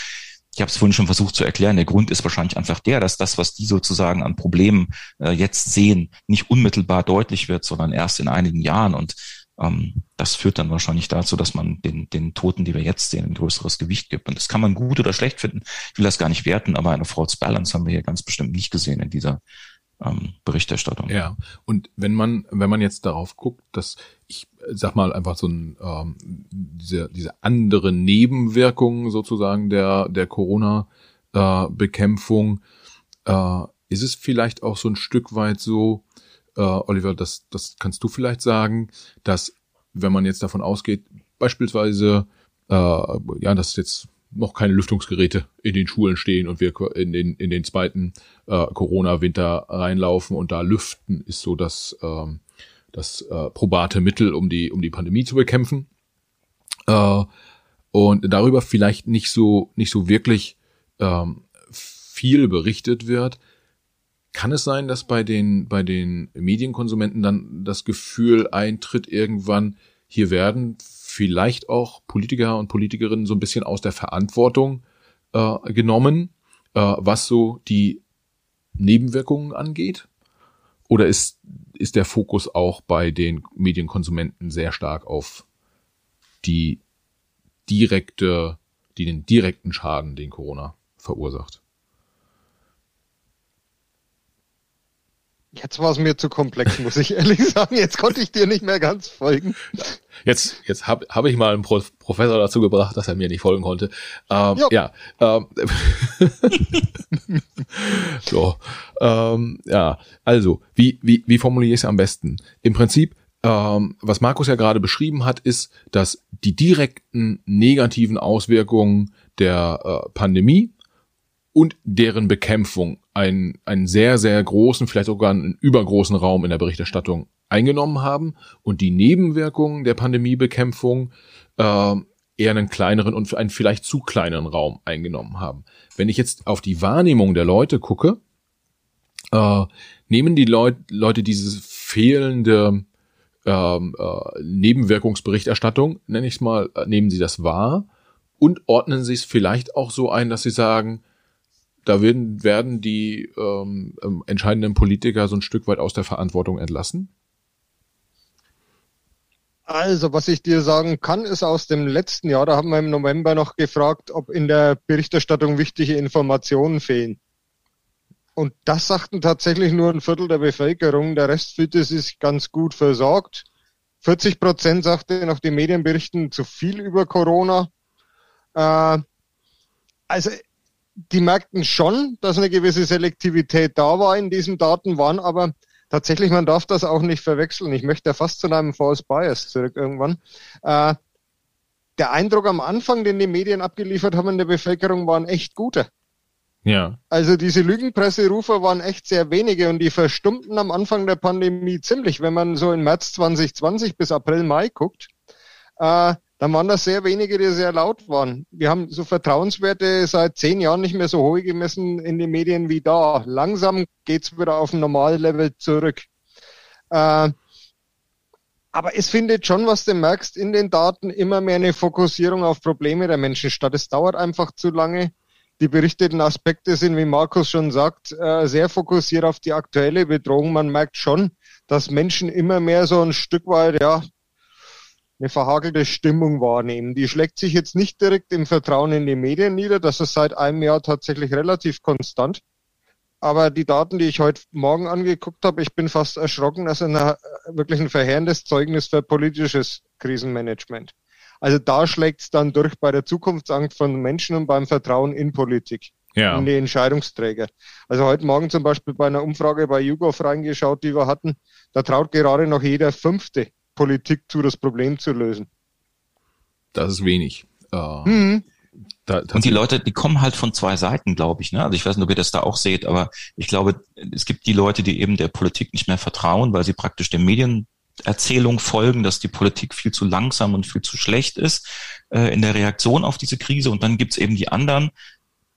ich habe es vorhin schon versucht zu erklären, der Grund ist wahrscheinlich einfach der, dass das, was die sozusagen an Problemen äh, jetzt sehen, nicht unmittelbar deutlich wird, sondern erst in einigen Jahren. Und ähm, das führt dann wahrscheinlich dazu, dass man den, den Toten, die wir jetzt sehen, ein größeres Gewicht gibt. Und das kann man gut oder schlecht finden. Ich will das gar nicht werten, aber eine False Balance haben wir hier ganz bestimmt nicht gesehen in dieser ähm, Berichterstattung. Ja, und wenn man, wenn man jetzt darauf guckt, dass ich sag mal einfach so ein ähm, diese, diese andere Nebenwirkungen sozusagen der, der Corona-Bekämpfung, äh, äh, ist es vielleicht auch so ein Stück weit so, äh, Oliver, das, das kannst du vielleicht sagen, dass wenn man jetzt davon ausgeht, beispielsweise, äh, ja, dass jetzt noch keine Lüftungsgeräte in den Schulen stehen und wir in den, in den zweiten äh, Corona-Winter reinlaufen und da lüften ist so das, ähm, das äh, probate Mittel, um die, um die Pandemie zu bekämpfen. Äh, und darüber vielleicht nicht so, nicht so wirklich ähm, viel berichtet wird, kann es sein, dass bei den, bei den Medienkonsumenten dann das Gefühl eintritt irgendwann, hier werden vielleicht auch Politiker und Politikerinnen so ein bisschen aus der Verantwortung äh, genommen, äh, was so die Nebenwirkungen angeht? Oder ist, ist der Fokus auch bei den Medienkonsumenten sehr stark auf die direkte, die den direkten Schaden, den Corona verursacht? Jetzt war es mir zu komplex, muss ich ehrlich sagen. Jetzt konnte ich dir nicht mehr ganz folgen. Jetzt, jetzt habe hab ich mal einen Pro Professor dazu gebracht, dass er mir nicht folgen konnte. Ähm, ja. Ähm, so, ähm, ja, also, wie, wie, wie formuliere ich es am besten? Im Prinzip, ähm, was Markus ja gerade beschrieben hat, ist, dass die direkten negativen Auswirkungen der äh, Pandemie und deren Bekämpfung einen, einen sehr, sehr großen, vielleicht sogar einen übergroßen Raum in der Berichterstattung eingenommen haben und die Nebenwirkungen der Pandemiebekämpfung äh, eher einen kleineren und einen vielleicht zu kleinen Raum eingenommen haben. Wenn ich jetzt auf die Wahrnehmung der Leute gucke, äh, nehmen die Leut Leute diese fehlende ähm, äh, Nebenwirkungsberichterstattung, nenne ich es mal, äh, nehmen sie das wahr und ordnen sie es vielleicht auch so ein, dass sie sagen, da werden, werden die ähm, ähm, entscheidenden Politiker so ein Stück weit aus der Verantwortung entlassen? Also, was ich dir sagen kann, ist aus dem letzten Jahr, da haben wir im November noch gefragt, ob in der Berichterstattung wichtige Informationen fehlen. und das sagten tatsächlich nur ein Viertel der Bevölkerung. Der Rest fühlte sich ganz gut versorgt. 40 Prozent sagte nach den Medienberichten zu viel über Corona. Äh, also die merkten schon, dass eine gewisse Selektivität da war in diesen Daten, waren aber tatsächlich, man darf das auch nicht verwechseln. Ich möchte fast zu einem False Bias zurück irgendwann. Äh, der Eindruck am Anfang, den die Medien abgeliefert haben in der Bevölkerung, waren echt gute. Ja. Also diese Lügenpresserufer waren echt sehr wenige und die verstummten am Anfang der Pandemie ziemlich. Wenn man so im März 2020 bis April, Mai guckt, äh, dann waren das sehr wenige, die sehr laut waren. Wir haben so Vertrauenswerte seit zehn Jahren nicht mehr so hoch gemessen in den Medien wie da. Langsam geht's wieder auf ein normales Level zurück. Äh, aber es findet schon, was du merkst, in den Daten immer mehr eine Fokussierung auf Probleme der Menschen statt. Es dauert einfach zu lange. Die berichteten Aspekte sind, wie Markus schon sagt, äh, sehr fokussiert auf die aktuelle Bedrohung. Man merkt schon, dass Menschen immer mehr so ein Stück weit, ja, eine verhakelte Stimmung wahrnehmen. Die schlägt sich jetzt nicht direkt im Vertrauen in die Medien nieder. Das ist seit einem Jahr tatsächlich relativ konstant. Aber die Daten, die ich heute Morgen angeguckt habe, ich bin fast erschrocken. Das ist ein, wirklich ein verheerendes Zeugnis für politisches Krisenmanagement. Also da schlägt es dann durch bei der Zukunftsangst von Menschen und beim Vertrauen in Politik. Ja. In die Entscheidungsträger. Also heute Morgen zum Beispiel bei einer Umfrage bei YouGov reingeschaut, die wir hatten, da traut gerade noch jeder Fünfte Politik zu, das Problem zu lösen. Das ist wenig. Uh, mhm. da, und die Leute, die kommen halt von zwei Seiten, glaube ich. Ne? Also ich weiß nicht, ob ihr das da auch seht, aber ich glaube, es gibt die Leute, die eben der Politik nicht mehr vertrauen, weil sie praktisch den Medienerzählung folgen, dass die Politik viel zu langsam und viel zu schlecht ist äh, in der Reaktion auf diese Krise. Und dann gibt's eben die anderen,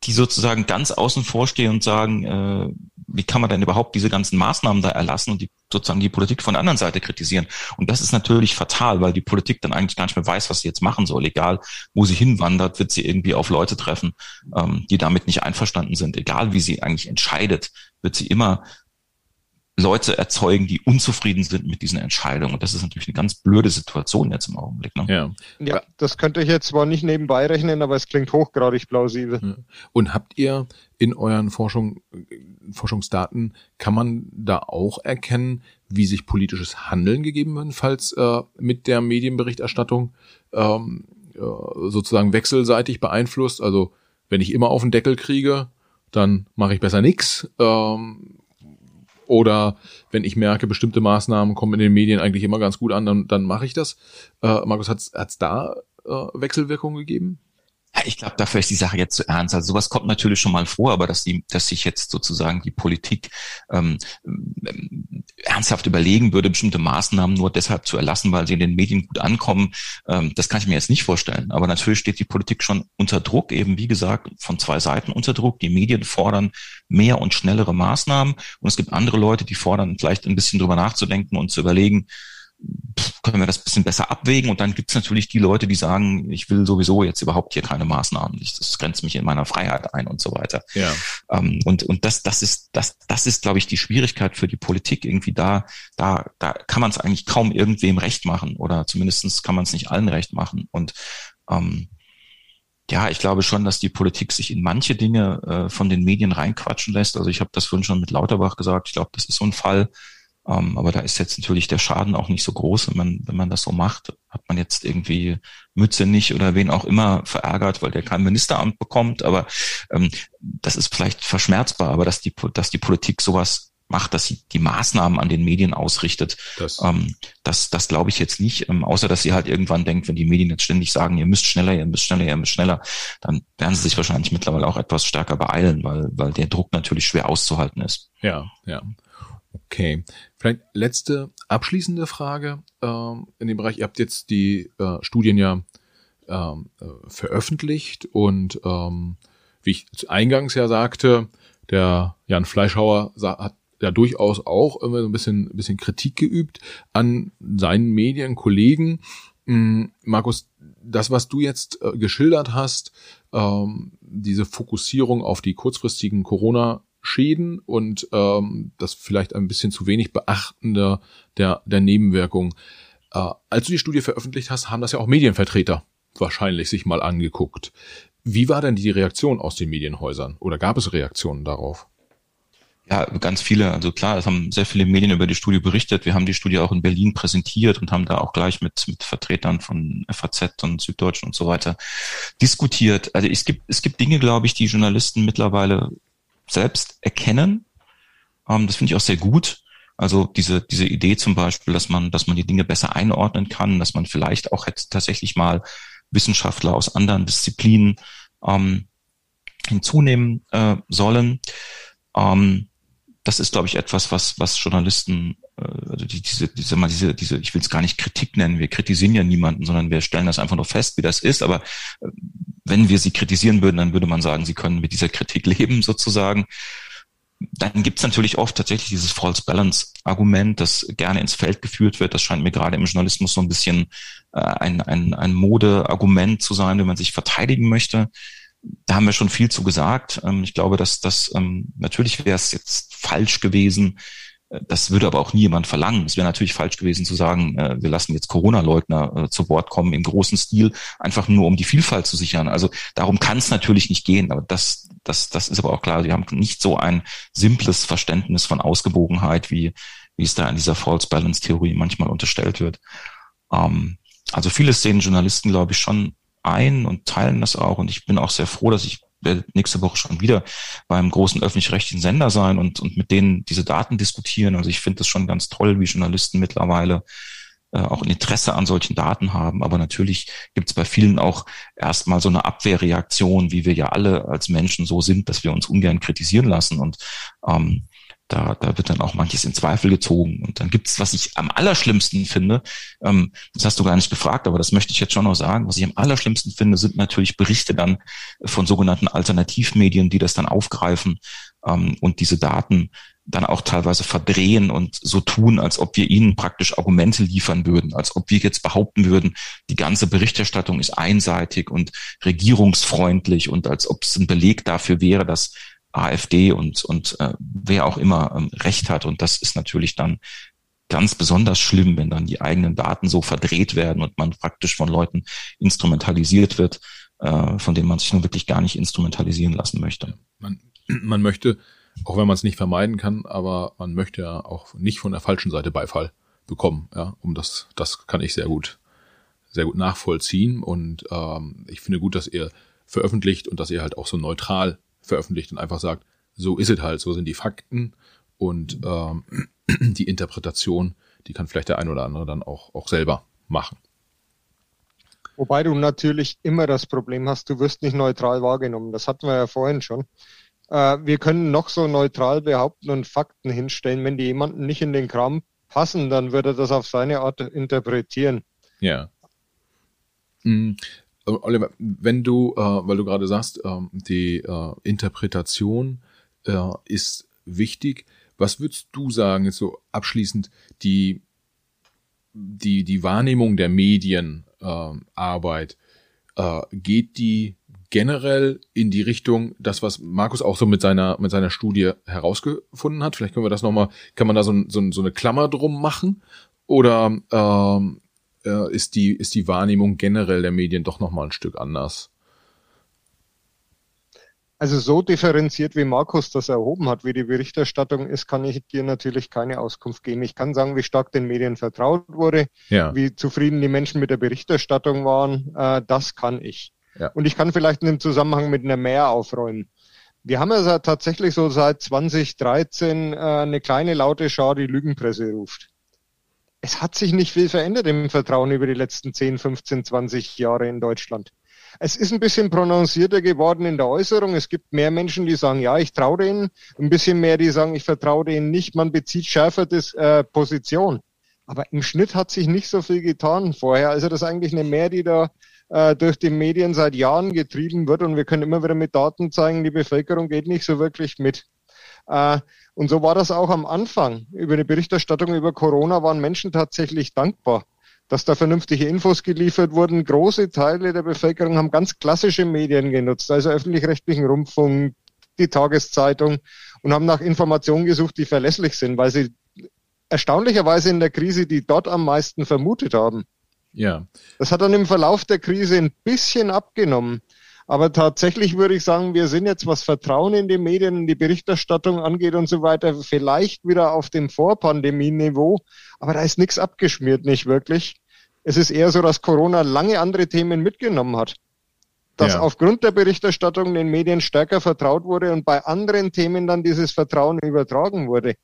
die sozusagen ganz außen vor stehen und sagen, äh, wie kann man denn überhaupt diese ganzen Maßnahmen da erlassen und die sozusagen die Politik von der anderen Seite kritisieren. Und das ist natürlich fatal, weil die Politik dann eigentlich gar nicht mehr weiß, was sie jetzt machen soll. Egal, wo sie hinwandert, wird sie irgendwie auf Leute treffen, ähm, die damit nicht einverstanden sind. Egal, wie sie eigentlich entscheidet, wird sie immer Leute erzeugen, die unzufrieden sind mit diesen Entscheidungen. Und das ist natürlich eine ganz blöde Situation jetzt im Augenblick. Ne? Ja. ja, das könnte ich jetzt zwar nicht nebenbei rechnen, aber es klingt hochgradig plausibel. Und habt ihr in euren Forschung, Forschungsdaten, kann man da auch erkennen, wie sich politisches Handeln gegebenenfalls äh, mit der Medienberichterstattung ähm, äh, sozusagen wechselseitig beeinflusst? Also wenn ich immer auf den Deckel kriege, dann mache ich besser nix. Ähm, oder wenn ich merke, bestimmte Maßnahmen kommen in den Medien eigentlich immer ganz gut an, dann, dann mache ich das. Äh, Markus, hat es da äh, Wechselwirkungen gegeben? Ich glaube, dafür ist die Sache jetzt zu ernst. Also sowas kommt natürlich schon mal vor, aber dass die, dass sich jetzt sozusagen die Politik ähm, ähm, ernsthaft überlegen würde, bestimmte Maßnahmen nur deshalb zu erlassen, weil sie in den Medien gut ankommen, ähm, das kann ich mir jetzt nicht vorstellen. Aber natürlich steht die Politik schon unter Druck, eben wie gesagt, von zwei Seiten unter Druck. Die Medien fordern mehr und schnellere Maßnahmen und es gibt andere Leute, die fordern, vielleicht ein bisschen drüber nachzudenken und zu überlegen, können wir das bisschen besser abwägen. Und dann gibt es natürlich die Leute, die sagen, ich will sowieso jetzt überhaupt hier keine Maßnahmen. Ich, das grenzt mich in meiner Freiheit ein und so weiter. Ja. Ähm, und und das, das ist, das, das ist, glaube ich, die Schwierigkeit für die Politik. Irgendwie da, da, da kann man es eigentlich kaum irgendwem recht machen oder zumindestens kann man es nicht allen recht machen. Und ähm, ja, ich glaube schon, dass die Politik sich in manche Dinge äh, von den Medien reinquatschen lässt. Also ich habe das vorhin schon mit Lauterbach gesagt. Ich glaube, das ist so ein Fall, ähm, aber da ist jetzt natürlich der Schaden auch nicht so groß, wenn man, wenn man das so macht. Hat man jetzt irgendwie Mütze nicht oder wen auch immer verärgert, weil der kein Ministeramt bekommt. Aber ähm, das ist vielleicht verschmerzbar, aber dass die, dass die Politik sowas macht, dass sie die Maßnahmen an den Medien ausrichtet. Das, ähm, das, das glaube ich jetzt nicht, ähm, außer dass sie halt irgendwann denkt, wenn die Medien jetzt ständig sagen, ihr müsst schneller, ihr müsst schneller, ihr müsst schneller, dann werden sie sich wahrscheinlich mittlerweile auch etwas stärker beeilen, weil, weil der Druck natürlich schwer auszuhalten ist. Ja, ja. Okay. Vielleicht letzte abschließende Frage ähm, in dem Bereich. Ihr habt jetzt die äh, Studien ja ähm, äh, veröffentlicht und ähm, wie ich eingangs ja sagte, der Jan Fleischhauer hat ja durchaus auch immer so ein bisschen, bisschen Kritik geübt an seinen Medienkollegen. Mhm, Markus, das, was du jetzt äh, geschildert hast, ähm, diese Fokussierung auf die kurzfristigen Corona Schäden und ähm, das vielleicht ein bisschen zu wenig beachtende der, der Nebenwirkungen. Äh, als du die Studie veröffentlicht hast, haben das ja auch Medienvertreter wahrscheinlich sich mal angeguckt. Wie war denn die Reaktion aus den Medienhäusern oder gab es Reaktionen darauf? Ja, ganz viele. Also klar, es haben sehr viele Medien über die Studie berichtet. Wir haben die Studie auch in Berlin präsentiert und haben da auch gleich mit, mit Vertretern von FAZ und Süddeutschen und so weiter diskutiert. Also es gibt, es gibt Dinge, glaube ich, die Journalisten mittlerweile selbst erkennen. Ähm, das finde ich auch sehr gut. Also diese, diese Idee zum Beispiel, dass man, dass man die Dinge besser einordnen kann, dass man vielleicht auch hätte tatsächlich mal Wissenschaftler aus anderen Disziplinen ähm, hinzunehmen äh, sollen. Ähm, das ist, glaube ich, etwas, was, was Journalisten, äh, also die, diese, diese, diese, diese, ich will es gar nicht Kritik nennen, wir kritisieren ja niemanden, sondern wir stellen das einfach nur fest, wie das ist. Aber äh, wenn wir sie kritisieren würden, dann würde man sagen, sie können mit dieser Kritik leben, sozusagen. Dann gibt es natürlich oft tatsächlich dieses False Balance Argument, das gerne ins Feld geführt wird. Das scheint mir gerade im Journalismus so ein bisschen äh, ein, ein, ein Modeargument zu sein, wenn man sich verteidigen möchte da haben wir schon viel zu gesagt. Ähm, ich glaube, dass das ähm, natürlich wäre es jetzt falsch gewesen. Äh, das würde aber auch nie jemand verlangen. Es wäre natürlich falsch gewesen zu sagen, äh, wir lassen jetzt Corona-Leugner äh, zu Wort kommen im großen Stil, einfach nur um die Vielfalt zu sichern. Also darum kann es natürlich nicht gehen. Aber das, das, das ist aber auch klar. Sie haben nicht so ein simples Verständnis von Ausgewogenheit, wie, wie es da in dieser False Balance Theorie manchmal unterstellt wird. Ähm, also viele sehen Journalisten, glaube ich, schon ein und teilen das auch. Und ich bin auch sehr froh, dass ich werde nächste Woche schon wieder beim großen öffentlich-rechtlichen Sender sein und, und mit denen diese Daten diskutieren. Also ich finde das schon ganz toll, wie Journalisten mittlerweile äh, auch ein Interesse an solchen Daten haben. Aber natürlich gibt es bei vielen auch erstmal so eine Abwehrreaktion, wie wir ja alle als Menschen so sind, dass wir uns ungern kritisieren lassen. Und ähm, da, da wird dann auch manches in Zweifel gezogen. Und dann gibt's, was ich am allerschlimmsten finde, ähm, das hast du gar nicht gefragt, aber das möchte ich jetzt schon noch sagen, was ich am allerschlimmsten finde, sind natürlich Berichte dann von sogenannten Alternativmedien, die das dann aufgreifen ähm, und diese Daten dann auch teilweise verdrehen und so tun, als ob wir ihnen praktisch Argumente liefern würden, als ob wir jetzt behaupten würden, die ganze Berichterstattung ist einseitig und regierungsfreundlich und als ob es ein Beleg dafür wäre, dass AfD und, und äh, wer auch immer ähm, Recht hat. Und das ist natürlich dann ganz besonders schlimm, wenn dann die eigenen Daten so verdreht werden und man praktisch von Leuten instrumentalisiert wird, äh, von denen man sich nun wirklich gar nicht instrumentalisieren lassen möchte. Man, man möchte, auch wenn man es nicht vermeiden kann, aber man möchte ja auch nicht von der falschen Seite Beifall bekommen. Ja, um das, das kann ich sehr gut, sehr gut nachvollziehen. Und ähm, ich finde gut, dass ihr veröffentlicht und dass ihr halt auch so neutral veröffentlicht und einfach sagt, so ist es halt, so sind die Fakten und ähm, die Interpretation, die kann vielleicht der ein oder andere dann auch, auch selber machen. Wobei du natürlich immer das Problem hast, du wirst nicht neutral wahrgenommen. Das hatten wir ja vorhin schon. Äh, wir können noch so neutral behaupten und Fakten hinstellen. Wenn die jemanden nicht in den Kram passen, dann würde er das auf seine Art interpretieren. Ja. Mhm. Äh, Oliver, wenn du, äh, weil du gerade sagst, äh, die äh, Interpretation äh, ist wichtig, was würdest du sagen, jetzt so abschließend, die, die, die Wahrnehmung der Medienarbeit, äh, geht die generell in die Richtung, das, was Markus auch so mit seiner, mit seiner Studie herausgefunden hat? Vielleicht können wir das nochmal, kann man da so, so, so eine Klammer drum machen? Oder ähm, äh, ist, die, ist die Wahrnehmung generell der Medien doch nochmal ein Stück anders. Also so differenziert, wie Markus das erhoben hat, wie die Berichterstattung ist, kann ich dir natürlich keine Auskunft geben. Ich kann sagen, wie stark den Medien vertraut wurde, ja. wie zufrieden die Menschen mit der Berichterstattung waren. Äh, das kann ich. Ja. Und ich kann vielleicht in dem Zusammenhang mit einer Mehr aufräumen. Wir haben ja tatsächlich so seit 2013 äh, eine kleine laute Schar, die Lügenpresse ruft es hat sich nicht viel verändert im Vertrauen über die letzten 10, 15, 20 Jahre in Deutschland. Es ist ein bisschen prononcierter geworden in der Äußerung. Es gibt mehr Menschen, die sagen, ja, ich traue denen. Ein bisschen mehr, die sagen, ich vertraue denen nicht. Man bezieht schärfer das äh, Position. Aber im Schnitt hat sich nicht so viel getan vorher. Also das ist eigentlich eine Mehr, die da äh, durch die Medien seit Jahren getrieben wird. Und wir können immer wieder mit Daten zeigen, die Bevölkerung geht nicht so wirklich mit. Äh, und so war das auch am Anfang. Über die Berichterstattung über Corona waren Menschen tatsächlich dankbar, dass da vernünftige Infos geliefert wurden. Große Teile der Bevölkerung haben ganz klassische Medien genutzt, also öffentlich-rechtlichen Rundfunk, die Tageszeitung und haben nach Informationen gesucht, die verlässlich sind, weil sie erstaunlicherweise in der Krise die dort am meisten vermutet haben. Ja. Das hat dann im Verlauf der Krise ein bisschen abgenommen. Aber tatsächlich würde ich sagen, wir sind jetzt, was Vertrauen in die Medien, in die Berichterstattung angeht und so weiter, vielleicht wieder auf dem Vorpandemieniveau. Aber da ist nichts abgeschmiert, nicht wirklich. Es ist eher so, dass Corona lange andere Themen mitgenommen hat. Dass ja. aufgrund der Berichterstattung den Medien stärker vertraut wurde und bei anderen Themen dann dieses Vertrauen übertragen wurde.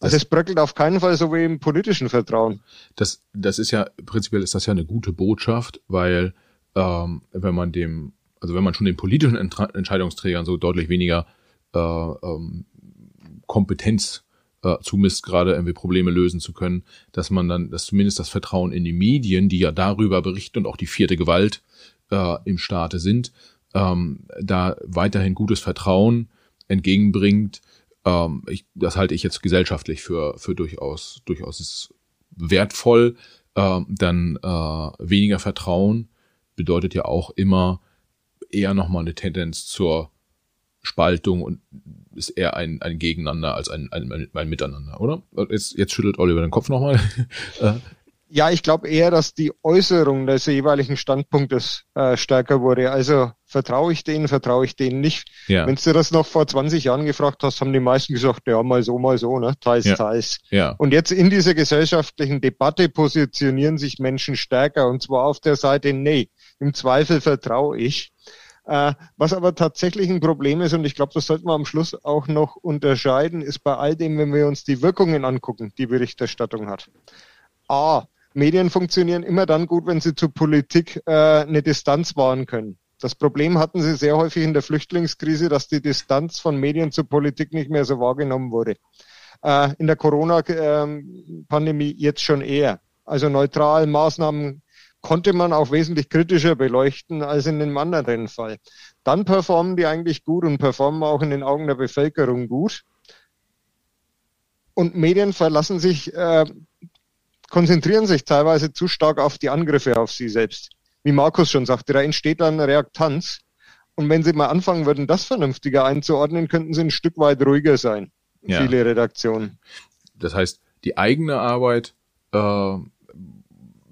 Also es bröckelt auf keinen Fall so wie im politischen Vertrauen. Das, das ist ja, prinzipiell ist das ja eine gute Botschaft, weil ähm, wenn man dem, also wenn man schon den politischen Entscheidungsträgern so deutlich weniger äh, ähm, Kompetenz äh, zumisst, gerade irgendwie Probleme lösen zu können, dass man dann, dass zumindest das Vertrauen in die Medien, die ja darüber berichten und auch die vierte Gewalt äh, im Staate sind, ähm, da weiterhin gutes Vertrauen entgegenbringt, ähm, ich, das halte ich jetzt gesellschaftlich für, für durchaus, durchaus wertvoll. Ähm, dann äh, weniger Vertrauen bedeutet ja auch immer eher nochmal eine Tendenz zur Spaltung und ist eher ein, ein Gegeneinander als ein, ein, ein Miteinander, oder? Jetzt, jetzt schüttelt Oliver den Kopf nochmal. Äh, ja, ich glaube eher, dass die Äußerung des jeweiligen Standpunktes äh, stärker wurde. Also vertraue ich denen, vertraue ich denen nicht. Ja. Wenn du das noch vor 20 Jahren gefragt hast, haben die meisten gesagt, ja, mal so, mal so, ne? Teils, ja. teils. Ja. Und jetzt in dieser gesellschaftlichen Debatte positionieren sich Menschen stärker und zwar auf der Seite, nee, im Zweifel vertraue ich. Äh, was aber tatsächlich ein Problem ist, und ich glaube, das sollten wir am Schluss auch noch unterscheiden, ist bei all dem, wenn wir uns die Wirkungen angucken, die Berichterstattung hat. A, Medien funktionieren immer dann gut, wenn sie zur Politik äh, eine Distanz wahren können. Das Problem hatten sie sehr häufig in der Flüchtlingskrise, dass die Distanz von Medien zur Politik nicht mehr so wahrgenommen wurde. Äh, in der Corona-Pandemie jetzt schon eher. Also neutral Maßnahmen konnte man auch wesentlich kritischer beleuchten als in dem anderen Fall. Dann performen die eigentlich gut und performen auch in den Augen der Bevölkerung gut. Und Medien verlassen sich äh, konzentrieren sich teilweise zu stark auf die Angriffe auf sie selbst. Wie Markus schon sagte, da entsteht dann Reaktanz. Und wenn sie mal anfangen würden, das vernünftiger einzuordnen, könnten sie ein Stück weit ruhiger sein. Ja. Viele Redaktionen. Das heißt, die eigene Arbeit äh,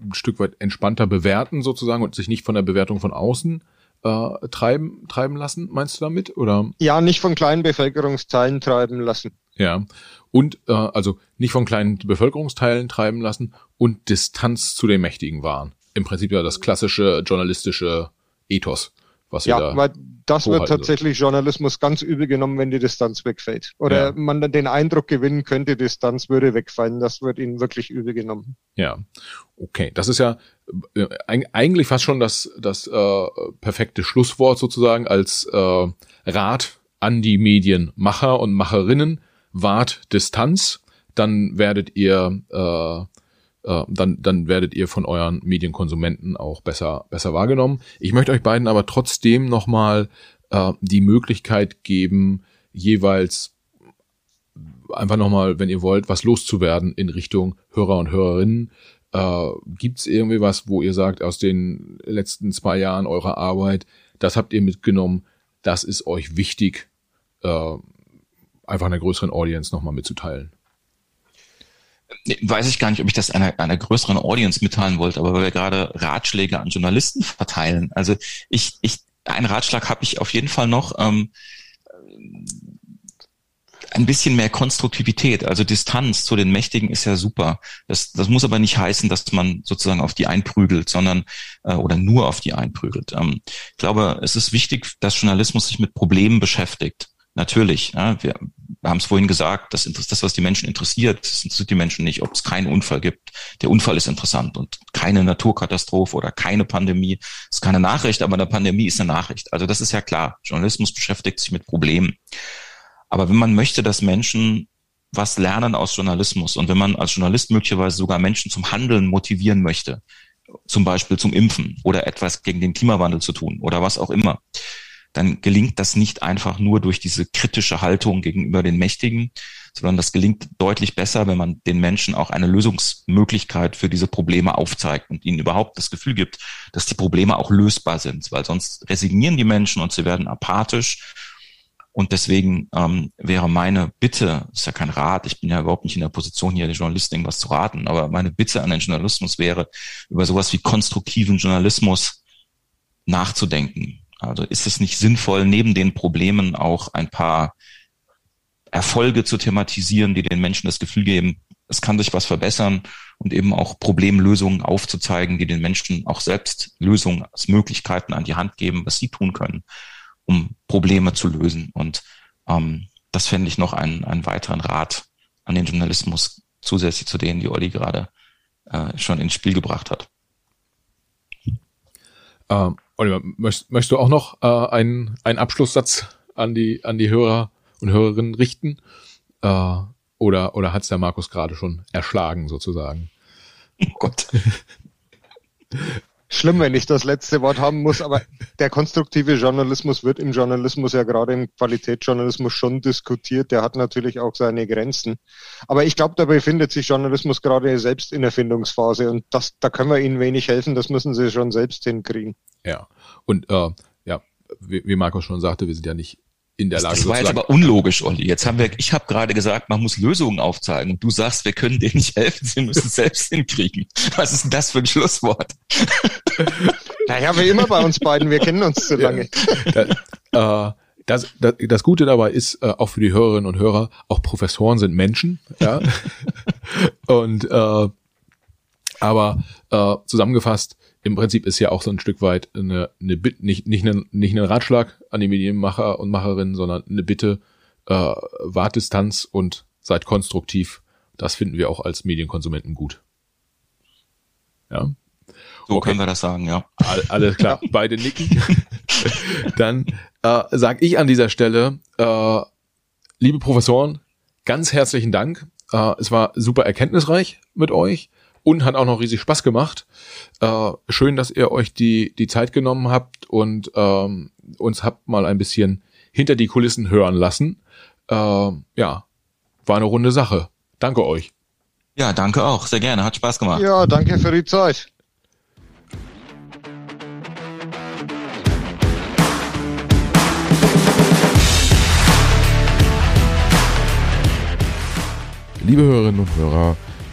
ein Stück weit entspannter bewerten sozusagen und sich nicht von der Bewertung von außen äh, treiben, treiben lassen, meinst du damit? Oder? Ja, nicht von kleinen Bevölkerungsteilen treiben lassen. Ja. Und äh, also nicht von kleinen Bevölkerungsteilen treiben lassen und Distanz zu den Mächtigen wahren. Im Prinzip ja das klassische journalistische Ethos, was ja, da weil das wird tatsächlich so. Journalismus ganz übel genommen, wenn die Distanz wegfällt. Oder ja. man dann den Eindruck gewinnen könnte, Distanz würde wegfallen. Das wird ihnen wirklich übel genommen. Ja, okay. Das ist ja äh, eigentlich fast schon das, das äh, perfekte Schlusswort sozusagen als äh, Rat an die Medienmacher und Macherinnen wahrt Distanz, dann werdet ihr äh, äh, dann, dann werdet ihr von euren Medienkonsumenten auch besser, besser wahrgenommen. Ich möchte euch beiden aber trotzdem nochmal äh, die Möglichkeit geben, jeweils einfach nochmal, wenn ihr wollt, was loszuwerden in Richtung Hörer und Hörerinnen. Äh, Gibt es irgendwie was, wo ihr sagt, aus den letzten zwei Jahren eurer Arbeit, das habt ihr mitgenommen, das ist euch wichtig, äh, einfach einer größeren Audience nochmal mitzuteilen? Weiß ich gar nicht, ob ich das einer, einer größeren Audience mitteilen wollte, aber weil wir gerade Ratschläge an Journalisten verteilen. Also ich, ich, einen Ratschlag habe ich auf jeden Fall noch. Ähm, ein bisschen mehr Konstruktivität, also Distanz zu den Mächtigen ist ja super. Das, das muss aber nicht heißen, dass man sozusagen auf die einprügelt, sondern äh, oder nur auf die einprügelt. Ähm, ich glaube, es ist wichtig, dass Journalismus sich mit Problemen beschäftigt. Natürlich, ja, wir, haben es vorhin gesagt, das, das, was die Menschen interessiert, das interessiert die Menschen nicht, ob es keinen Unfall gibt. Der Unfall ist interessant und keine Naturkatastrophe oder keine Pandemie ist keine Nachricht, aber eine Pandemie ist eine Nachricht. Also das ist ja klar. Journalismus beschäftigt sich mit Problemen. Aber wenn man möchte, dass Menschen was lernen aus Journalismus und wenn man als Journalist möglicherweise sogar Menschen zum Handeln motivieren möchte, zum Beispiel zum Impfen oder etwas gegen den Klimawandel zu tun oder was auch immer, dann gelingt das nicht einfach nur durch diese kritische Haltung gegenüber den Mächtigen, sondern das gelingt deutlich besser, wenn man den Menschen auch eine Lösungsmöglichkeit für diese Probleme aufzeigt und ihnen überhaupt das Gefühl gibt, dass die Probleme auch lösbar sind, weil sonst resignieren die Menschen und sie werden apathisch. Und deswegen ähm, wäre meine Bitte, ist ja kein Rat, ich bin ja überhaupt nicht in der Position hier, den Journalisten irgendwas zu raten, aber meine Bitte an den Journalismus wäre, über sowas wie konstruktiven Journalismus nachzudenken Also ist es nicht sinnvoll, neben den Problemen auch ein paar Erfolge zu thematisieren, die den Menschen das Gefühl geben, es kann sich was verbessern und eben auch Problemlösungen aufzuzeigen, die den Menschen auch selbst Lösungsmöglichkeiten an die Hand geben, was sie tun können, um Probleme zu lösen. Und ähm, das fände ich noch einen, einen weiteren Rat an den Journalismus, zusätzlich zu denen, die Olli gerade äh, schon ins Spiel gebracht hat. Ähm, Oliver, möchtest, möchtest du auch noch äh, einen, einen Abschlusssatz an die, an die Hörer und Hörerinnen richten? Äh, oder, oder hat's der Markus gerade schon erschlagen, sozusagen? Oh Gott. Schlimm, wenn ich das letzte Wort haben muss, aber der konstruktive Journalismus wird im Journalismus ja gerade im Qualitätsjournalismus schon diskutiert. Der hat natürlich auch seine Grenzen. Aber ich glaube, da befindet sich Journalismus gerade selbst in Erfindungsphase und das, da können wir ihnen wenig helfen. Das müssen sie schon selbst hinkriegen. Ja. Und äh, ja, wie, wie Markus schon sagte, wir sind ja nicht in der Lage. Das war jetzt aber unlogisch, Olli. Jetzt haben wir, ich habe gerade gesagt, man muss Lösungen aufzeigen. Und du sagst, wir können denen nicht helfen, sie müssen es selbst hinkriegen. Was ist denn das für ein Schlusswort? naja, wie immer bei uns beiden, wir kennen uns zu lange. Ja, äh, das, das, das Gute dabei ist, äh, auch für die Hörerinnen und Hörer, auch Professoren sind Menschen, ja. und äh, aber äh, zusammengefasst, im Prinzip ist ja auch so ein Stück weit eine, eine Bitte, nicht, nicht, nicht ein Ratschlag an die Medienmacher und Macherinnen, sondern eine Bitte, äh, wahrt Distanz und seid konstruktiv. Das finden wir auch als Medienkonsumenten gut. Ja. So okay. können wir das sagen, ja. All, alles klar, beide nicken. Dann äh, sage ich an dieser Stelle, äh, liebe Professoren, ganz herzlichen Dank. Äh, es war super erkenntnisreich mit euch und hat auch noch riesig Spaß gemacht. Äh, schön, dass ihr euch die, die Zeit genommen habt und ähm, uns habt mal ein bisschen hinter die Kulissen hören lassen. Äh, ja, war eine runde Sache. Danke euch. Ja, danke auch. Sehr gerne. Hat Spaß gemacht. Ja, danke für die Zeit. Liebe Hörerinnen und Hörer,